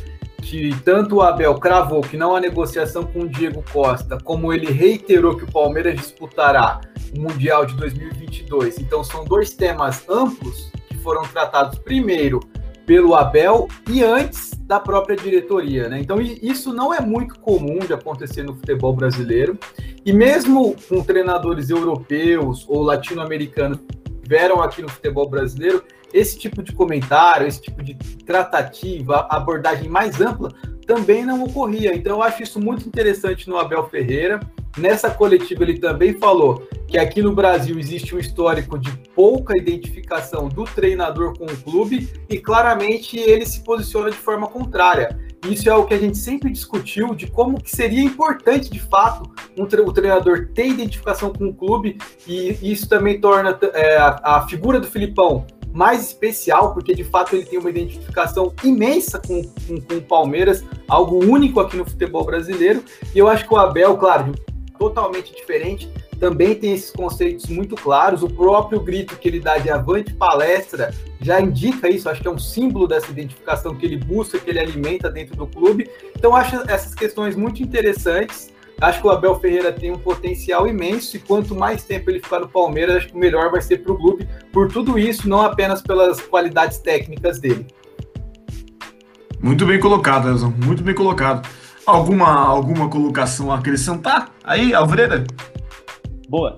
que tanto o Abel cravou que não há negociação com o Diego Costa, como ele reiterou que o Palmeiras disputará o Mundial de 2022. Então são dois temas amplos que foram tratados primeiro pelo Abel e antes da própria diretoria, né? Então isso não é muito comum de acontecer no futebol brasileiro. E mesmo com treinadores europeus ou latino-americanos que vieram aqui no futebol brasileiro, esse tipo de comentário, esse tipo de tratativa, abordagem mais ampla, também não ocorria. Então, eu acho isso muito interessante no Abel Ferreira. Nessa coletiva, ele também falou que aqui no Brasil existe um histórico de pouca identificação do treinador com o clube e claramente ele se posiciona de forma contrária. Isso é o que a gente sempre discutiu de como que seria importante de fato um tre o treinador ter identificação com o clube e isso também torna é, a, figura do Filipão mais especial, porque de fato ele tem uma identificação imensa com, com, com, o Palmeiras, algo único aqui no futebol brasileiro. E eu acho que o Abel, claro, totalmente diferente, também tem esses conceitos muito claros. O próprio grito que ele dá de avante palestra já indica isso, acho que é um símbolo dessa identificação que ele busca, que ele alimenta dentro do clube. Então, acho essas questões muito interessantes. Acho que o Abel Ferreira tem um potencial imenso e quanto mais tempo ele ficar no Palmeiras, acho que melhor vai ser para o clube por tudo isso, não apenas pelas qualidades técnicas dele. Muito bem colocado, Elson. Muito bem colocado. Alguma, alguma colocação a acrescentar aí, Alvreda? Boa.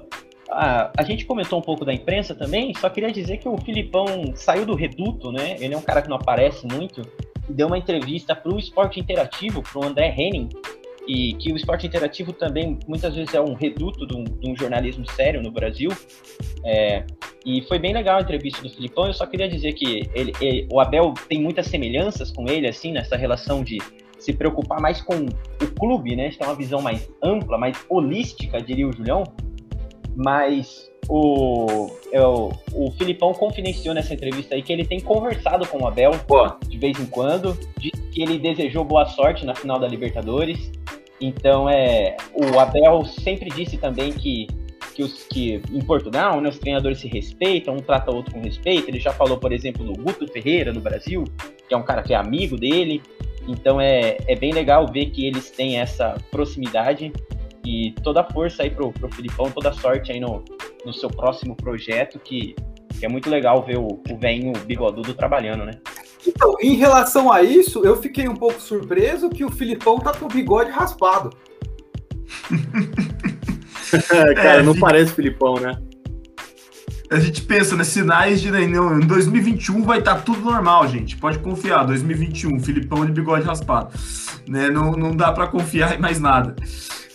Ah, a gente comentou um pouco da imprensa também, só queria dizer que o Filipão saiu do reduto, né? Ele é um cara que não aparece muito, deu uma entrevista para o Esporte Interativo, para o André Henning, e que o esporte interativo também muitas vezes é um reduto de um, de um jornalismo sério no Brasil. É, e foi bem legal a entrevista do Filipão. Eu só queria dizer que ele, ele, o Abel tem muitas semelhanças com ele, assim, nessa relação de se preocupar mais com o clube, né? Tem uma visão mais ampla, mais holística, diria o Julião. Mas o, eu, é o Filipão confidenciou nessa entrevista aí que ele tem conversado com o Abel Pô. de vez em quando, de que ele desejou boa sorte na final da Libertadores então, é, o Abel sempre disse também que, que, os, que em Portugal né, os treinadores se respeitam, um trata o outro com respeito. Ele já falou, por exemplo, do Guto Ferreira no Brasil, que é um cara que é amigo dele. Então, é, é bem legal ver que eles têm essa proximidade e toda a força aí pro, pro Filipão, toda a sorte aí no, no seu próximo projeto, que, que é muito legal ver o, o velhinho bigodudo trabalhando, né? Então, em relação a isso, eu fiquei um pouco surpreso que o Filipão tá com o bigode raspado. Cara, é, não gente... parece Filipão, né? A gente pensa, né? Sinais de. Né, em 2021 vai estar tá tudo normal, gente. Pode confiar. 2021, Filipão de bigode raspado. Né? Não, não dá para confiar em mais nada.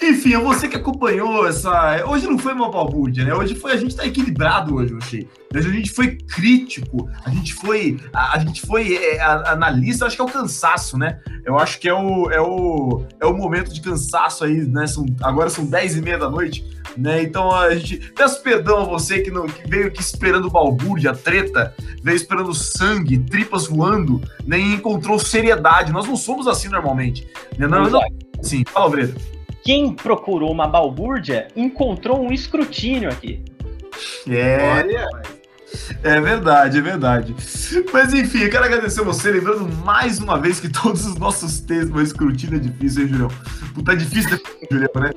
Enfim, você que acompanhou essa. Hoje não foi uma balbúrdia, né? Hoje foi. A gente tá equilibrado hoje, eu achei. Hoje a gente foi crítico, a gente foi. A, a gente foi é, analista, acho que é o cansaço, né? Eu acho que é o, é o, é o momento de cansaço aí, né? São, agora são 10 e meia da noite, né? Então a gente. Peço perdão a você que, não, que veio aqui esperando balbúrdia, treta, veio esperando sangue, tripas voando, nem né? encontrou seriedade. Nós não somos assim normalmente. Né? Não, não, sim, fala, Breda quem procurou uma balbúrdia encontrou um escrutínio aqui. É. Olha. É verdade, é verdade. Mas enfim, eu quero agradecer você, lembrando mais uma vez que todos os nossos textos, o escrutínio é difícil, hein, Julião? Puta, é difícil, Julião, né?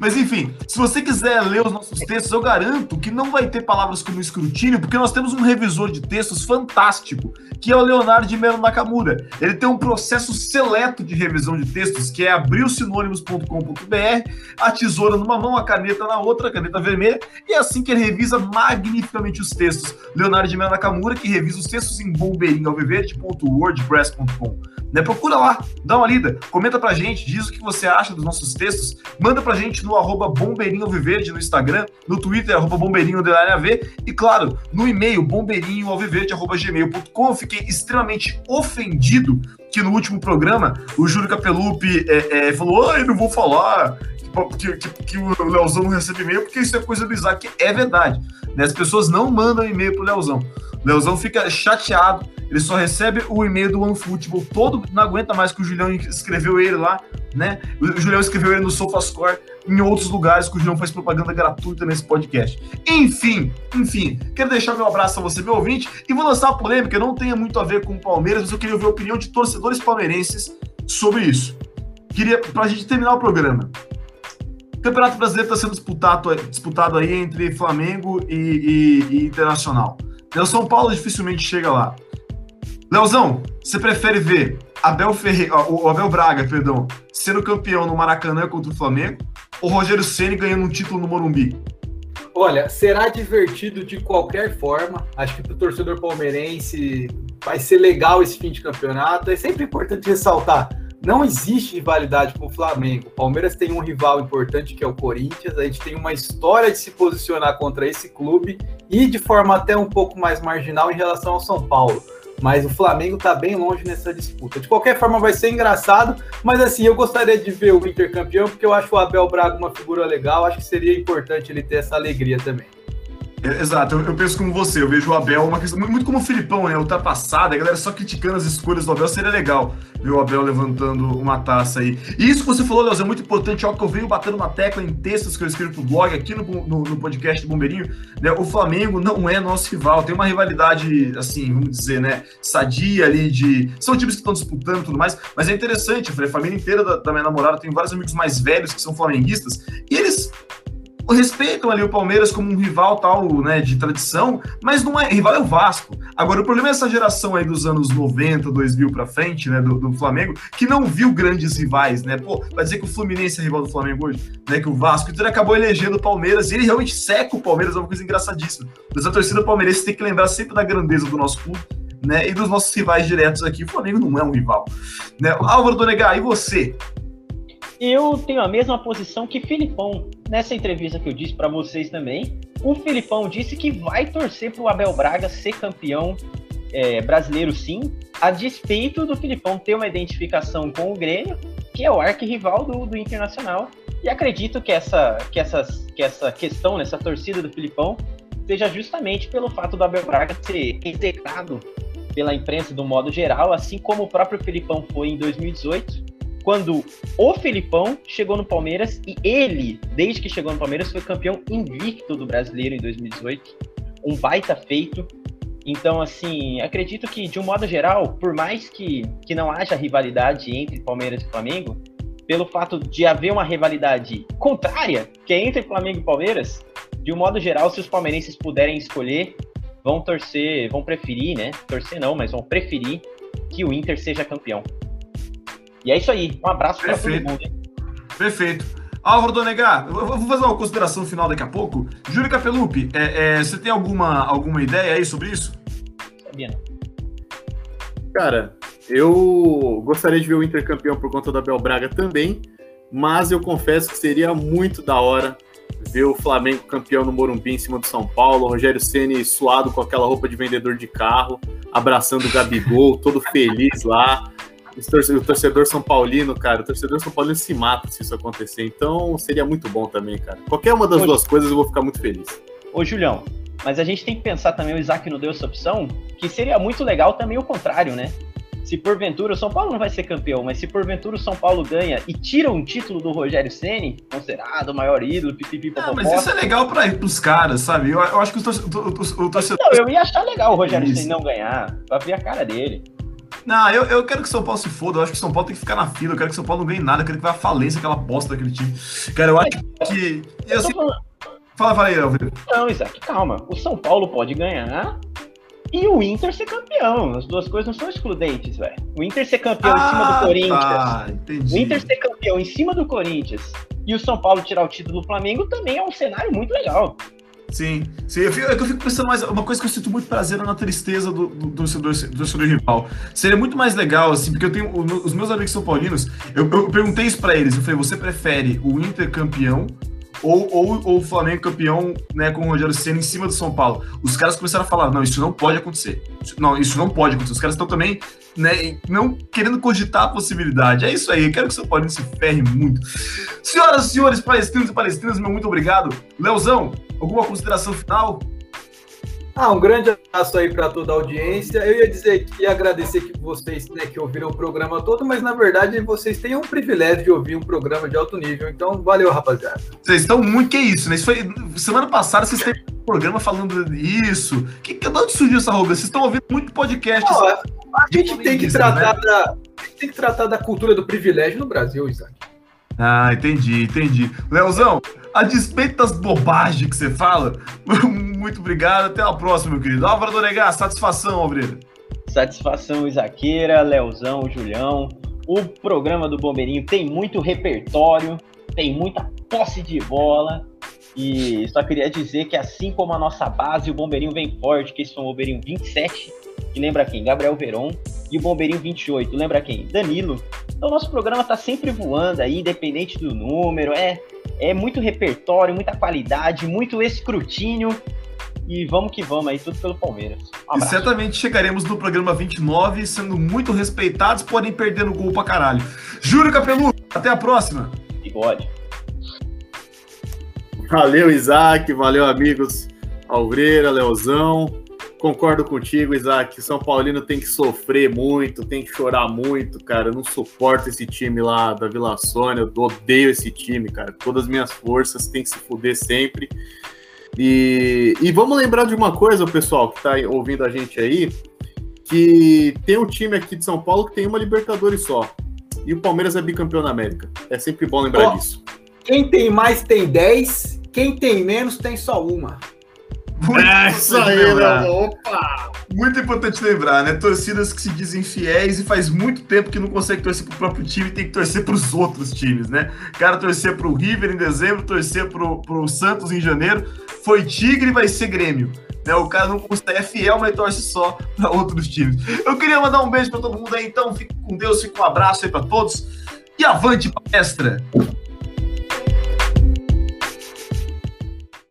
Mas enfim, se você quiser ler os nossos textos, eu garanto que não vai ter palavras como escrutínio, porque nós temos um revisor de textos fantástico, que é o Leonardo de Melo Nakamura. Ele tem um processo seleto de revisão de textos, que é abrir os sinônimos.com.br, a tesoura numa mão, a caneta na outra, a caneta vermelha, e é assim que ele revisa magnificamente os textos. Leonardo de Melo Nakamura, que revisa os textos em bombeirinhoalviverde.wordpress.com. Né? Procura lá, dá uma lida, comenta pra gente, diz o que você acha dos nossos textos, manda pra gente no arroba bombeirinhoalviverde no Instagram, no Twitter, arroba bombeirinho e claro, no e-mail bombeirinhoalviverde.gmail.com. Fiquei extremamente ofendido que no último programa o Júlio Capelupi é, é, falou: Ai, não vou falar que, que, que o Leozão não recebe e-mail, porque isso é coisa do Isaac. É verdade. Né? As pessoas não mandam e-mail pro Leozão. O Leozão fica chateado, ele só recebe o e-mail do OneFootball todo, não aguenta mais que o Julião escreveu ele lá, né? O Julião escreveu ele no SofaScore, em outros lugares que o Julião faz propaganda gratuita nesse podcast. Enfim, enfim, quero deixar meu abraço a você, meu ouvinte, e vou lançar uma polêmica, não tenha muito a ver com o Palmeiras, mas eu queria ouvir a opinião de torcedores palmeirenses sobre isso. Queria, pra gente terminar o programa, o Campeonato Brasileiro está sendo disputado, disputado aí entre Flamengo e, e, e Internacional. O São Paulo dificilmente chega lá. Leozão, você prefere ver Abel Ferreira, o Abel Braga, perdão, sendo campeão no Maracanã contra o Flamengo ou Rogério Ceni ganhando um título no Morumbi? Olha, será divertido de qualquer forma. Acho que para o torcedor palmeirense vai ser legal esse fim de campeonato. É sempre importante ressaltar não existe rivalidade com o Flamengo. O Palmeiras tem um rival importante que é o Corinthians. A gente tem uma história de se posicionar contra esse clube e de forma até um pouco mais marginal em relação ao São Paulo. Mas o Flamengo está bem longe nessa disputa. De qualquer forma, vai ser engraçado. Mas assim, eu gostaria de ver o Inter campeão, porque eu acho o Abel Braga uma figura legal. Acho que seria importante ele ter essa alegria também. É, exato, eu, eu, penso como você, eu vejo o Abel uma questão muito como o Filipão, né? Ultrapassada, a galera só criticando as escolhas do Abel, seria legal ver o Abel levantando uma taça aí. E isso que você falou, Leoz, é muito importante, algo que eu venho batendo na tecla em textos que eu escrevo pro blog, aqui no, no, no podcast do Bombeirinho, né? O Flamengo não é nosso rival, tem uma rivalidade, assim, vamos dizer, né? Sadia ali de. São times que estão disputando e tudo mais, mas é interessante, a família inteira da, da minha namorada tem vários amigos mais velhos que são flamenguistas, e eles respeitam ali o Palmeiras como um rival tal, né, de tradição, mas não é, rival é o Vasco. Agora, o problema é essa geração aí dos anos 90, 2000 para frente, né, do, do, Flamengo, que não viu grandes rivais, né, pô, vai dizer que o Fluminense é rival do Flamengo hoje, né, que o Vasco, então ele acabou elegendo o Palmeiras, e ele realmente seca o Palmeiras, é uma coisa engraçadíssima. Mas a torcida palmeirense tem que lembrar sempre da grandeza do nosso clube, né, e dos nossos rivais diretos aqui, o Flamengo não é um rival. Né? Álvaro Donegar, e você? Eu tenho a mesma posição que Filipão. Nessa entrevista que eu disse para vocês também, o Filipão disse que vai torcer para o Abel Braga ser campeão é, brasileiro sim, a despeito do Filipão ter uma identificação com o Grêmio, que é o arquirrival do, do Internacional. E acredito que essa, que, essas, que essa questão, essa torcida do Filipão, seja justamente pelo fato do Abel Braga ser execrado pela imprensa do modo geral, assim como o próprio Filipão foi em 2018 quando o Felipão chegou no Palmeiras e ele, desde que chegou no Palmeiras, foi campeão invicto do brasileiro em 2018. Um baita feito. Então, assim, acredito que, de um modo geral, por mais que, que não haja rivalidade entre Palmeiras e Flamengo, pelo fato de haver uma rivalidade contrária, que é entre Flamengo e Palmeiras, de um modo geral, se os palmeirenses puderem escolher, vão torcer, vão preferir, né? Torcer não, mas vão preferir que o Inter seja campeão. E é isso aí. Um abraço para todo mundo. Hein? Perfeito. Álvaro Donegar, eu vou fazer uma consideração final daqui a pouco. Júlio Capelupi, é, é, você tem alguma, alguma ideia aí sobre isso? Sabia. Cara, eu gostaria de ver o Inter campeão por conta da Bel Braga também, mas eu confesso que seria muito da hora ver o Flamengo campeão no Morumbi em cima do São Paulo, o Rogério Ceni suado com aquela roupa de vendedor de carro, abraçando o Gabigol, todo feliz lá o torcedor São Paulino, cara, o torcedor São Paulino se mata se isso acontecer. Então seria muito bom também, cara. Qualquer uma das Ô, duas coisas eu vou ficar muito feliz. Ô, Julião, mas a gente tem que pensar também, o Isaac não deu essa opção, que seria muito legal também o contrário, né? se porventura o São Paulo não vai ser campeão, mas se porventura o São Paulo ganha e tira um título do Rogério Ceni, considerado o maior ídolo, pipipi, ah, mas isso é legal para os caras, sabe? Eu, eu acho que o torcedor. Não, eu ia achar legal o Rogério Ceni não ganhar, pra ver a cara dele. Não, eu, eu quero que o São Paulo se foda. Eu acho que o São Paulo tem que ficar na fila. Eu quero que o São Paulo não ganhe nada. Eu quero que vá à falência aquela bosta daquele time. Cara, eu acho que. Eu, assim, Fala, fala aí, Alviro. Não, Isaac, calma. O São Paulo pode ganhar e o Inter ser campeão. As duas coisas não são excludentes, velho. O Inter ser campeão ah, em cima do ah, Corinthians. Tá, entendi. O Inter ser campeão em cima do Corinthians e o São Paulo tirar o título do Flamengo também é um cenário muito legal. Sim, sim. Eu fico, é eu fico pensando mais. Uma coisa que eu sinto muito prazer é na tristeza do, do, do, do, rival. Seria muito mais legal, assim, porque eu tenho. Os meus amigos são paulinos, eu, eu perguntei isso pra eles. Eu falei, você prefere o Inter campeão ou, ou, ou o Flamengo campeão né, com o Rogério Senna em cima do São Paulo. Os caras começaram a falar: não, isso não pode acontecer. Não, isso não pode acontecer. Os caras estão também né, não querendo cogitar a possibilidade. É isso aí, eu quero que o São Paulo se ferre muito. Senhoras e senhores palestrinos e palestrinas, meu muito obrigado. Leozão, alguma consideração final? Ah, um grande abraço aí para toda a audiência. Eu ia dizer que ia agradecer que vocês né, que ouviram o programa todo, mas na verdade vocês têm um privilégio de ouvir um programa de alto nível. Então, valeu, rapaziada. Vocês estão muito que isso, né? Isso foi semana passada vocês teve um programa falando disso. Que, que de onde surgiu essa arrogância? Vocês estão ouvindo muito podcast. Não, a gente tem que tratar né? da a gente tem que tratar da cultura do privilégio no Brasil, Isaac. Ah, entendi, entendi. Leozão, a despeito das bobagens que você fala, muito obrigado. Até a próxima, meu querido. Álvaro Donegar, satisfação, Obreiro. Satisfação, Isaqueira, Leozão, Julião. O programa do Bombeirinho tem muito repertório, tem muita posse de bola. E só queria dizer que assim como a nossa base, o Bombeirinho vem forte, que esse foi o Bombeirinho 27, que lembra quem? Gabriel Veron. E o Bombeirinho 28, lembra quem? Danilo. Então nosso programa tá sempre voando aí, independente do número. É, é muito repertório, muita qualidade, muito escrutínio. E vamos que vamos aí, tudo pelo Palmeiras. Um e certamente chegaremos no programa 29 sendo muito respeitados, porém perdendo gol pra caralho. Júlio Capelu, até a próxima. Bigode. Valeu, Isaac. Valeu, amigos. Alvreira, Leozão. Concordo contigo, Isaac. São Paulino tem que sofrer muito, tem que chorar muito, cara. Eu não suporto esse time lá da Vila Sônia. Eu odeio esse time, cara. Todas as minhas forças tem que se fuder sempre. E, e vamos lembrar de uma coisa, pessoal, que tá ouvindo a gente aí, que tem um time aqui de São Paulo que tem uma Libertadores só. E o Palmeiras é bicampeão da América. É sempre bom lembrar disso. Quem tem mais tem 10, quem tem menos tem só uma. Muito é isso aí, né? Opa! Muito importante lembrar, né? Torcidas que se dizem fiéis e faz muito tempo que não consegue torcer pro próprio time e tem que torcer pros outros times, né? Cara, torcer pro River em dezembro, torcer pro, pro Santos em janeiro. Foi Tigre e vai ser Grêmio. Né? O cara não consegue, é fiel, mas torce só para outros times. Eu queria mandar um beijo para todo mundo aí, então. Fique com Deus, fique um abraço aí para todos. E avante palestra!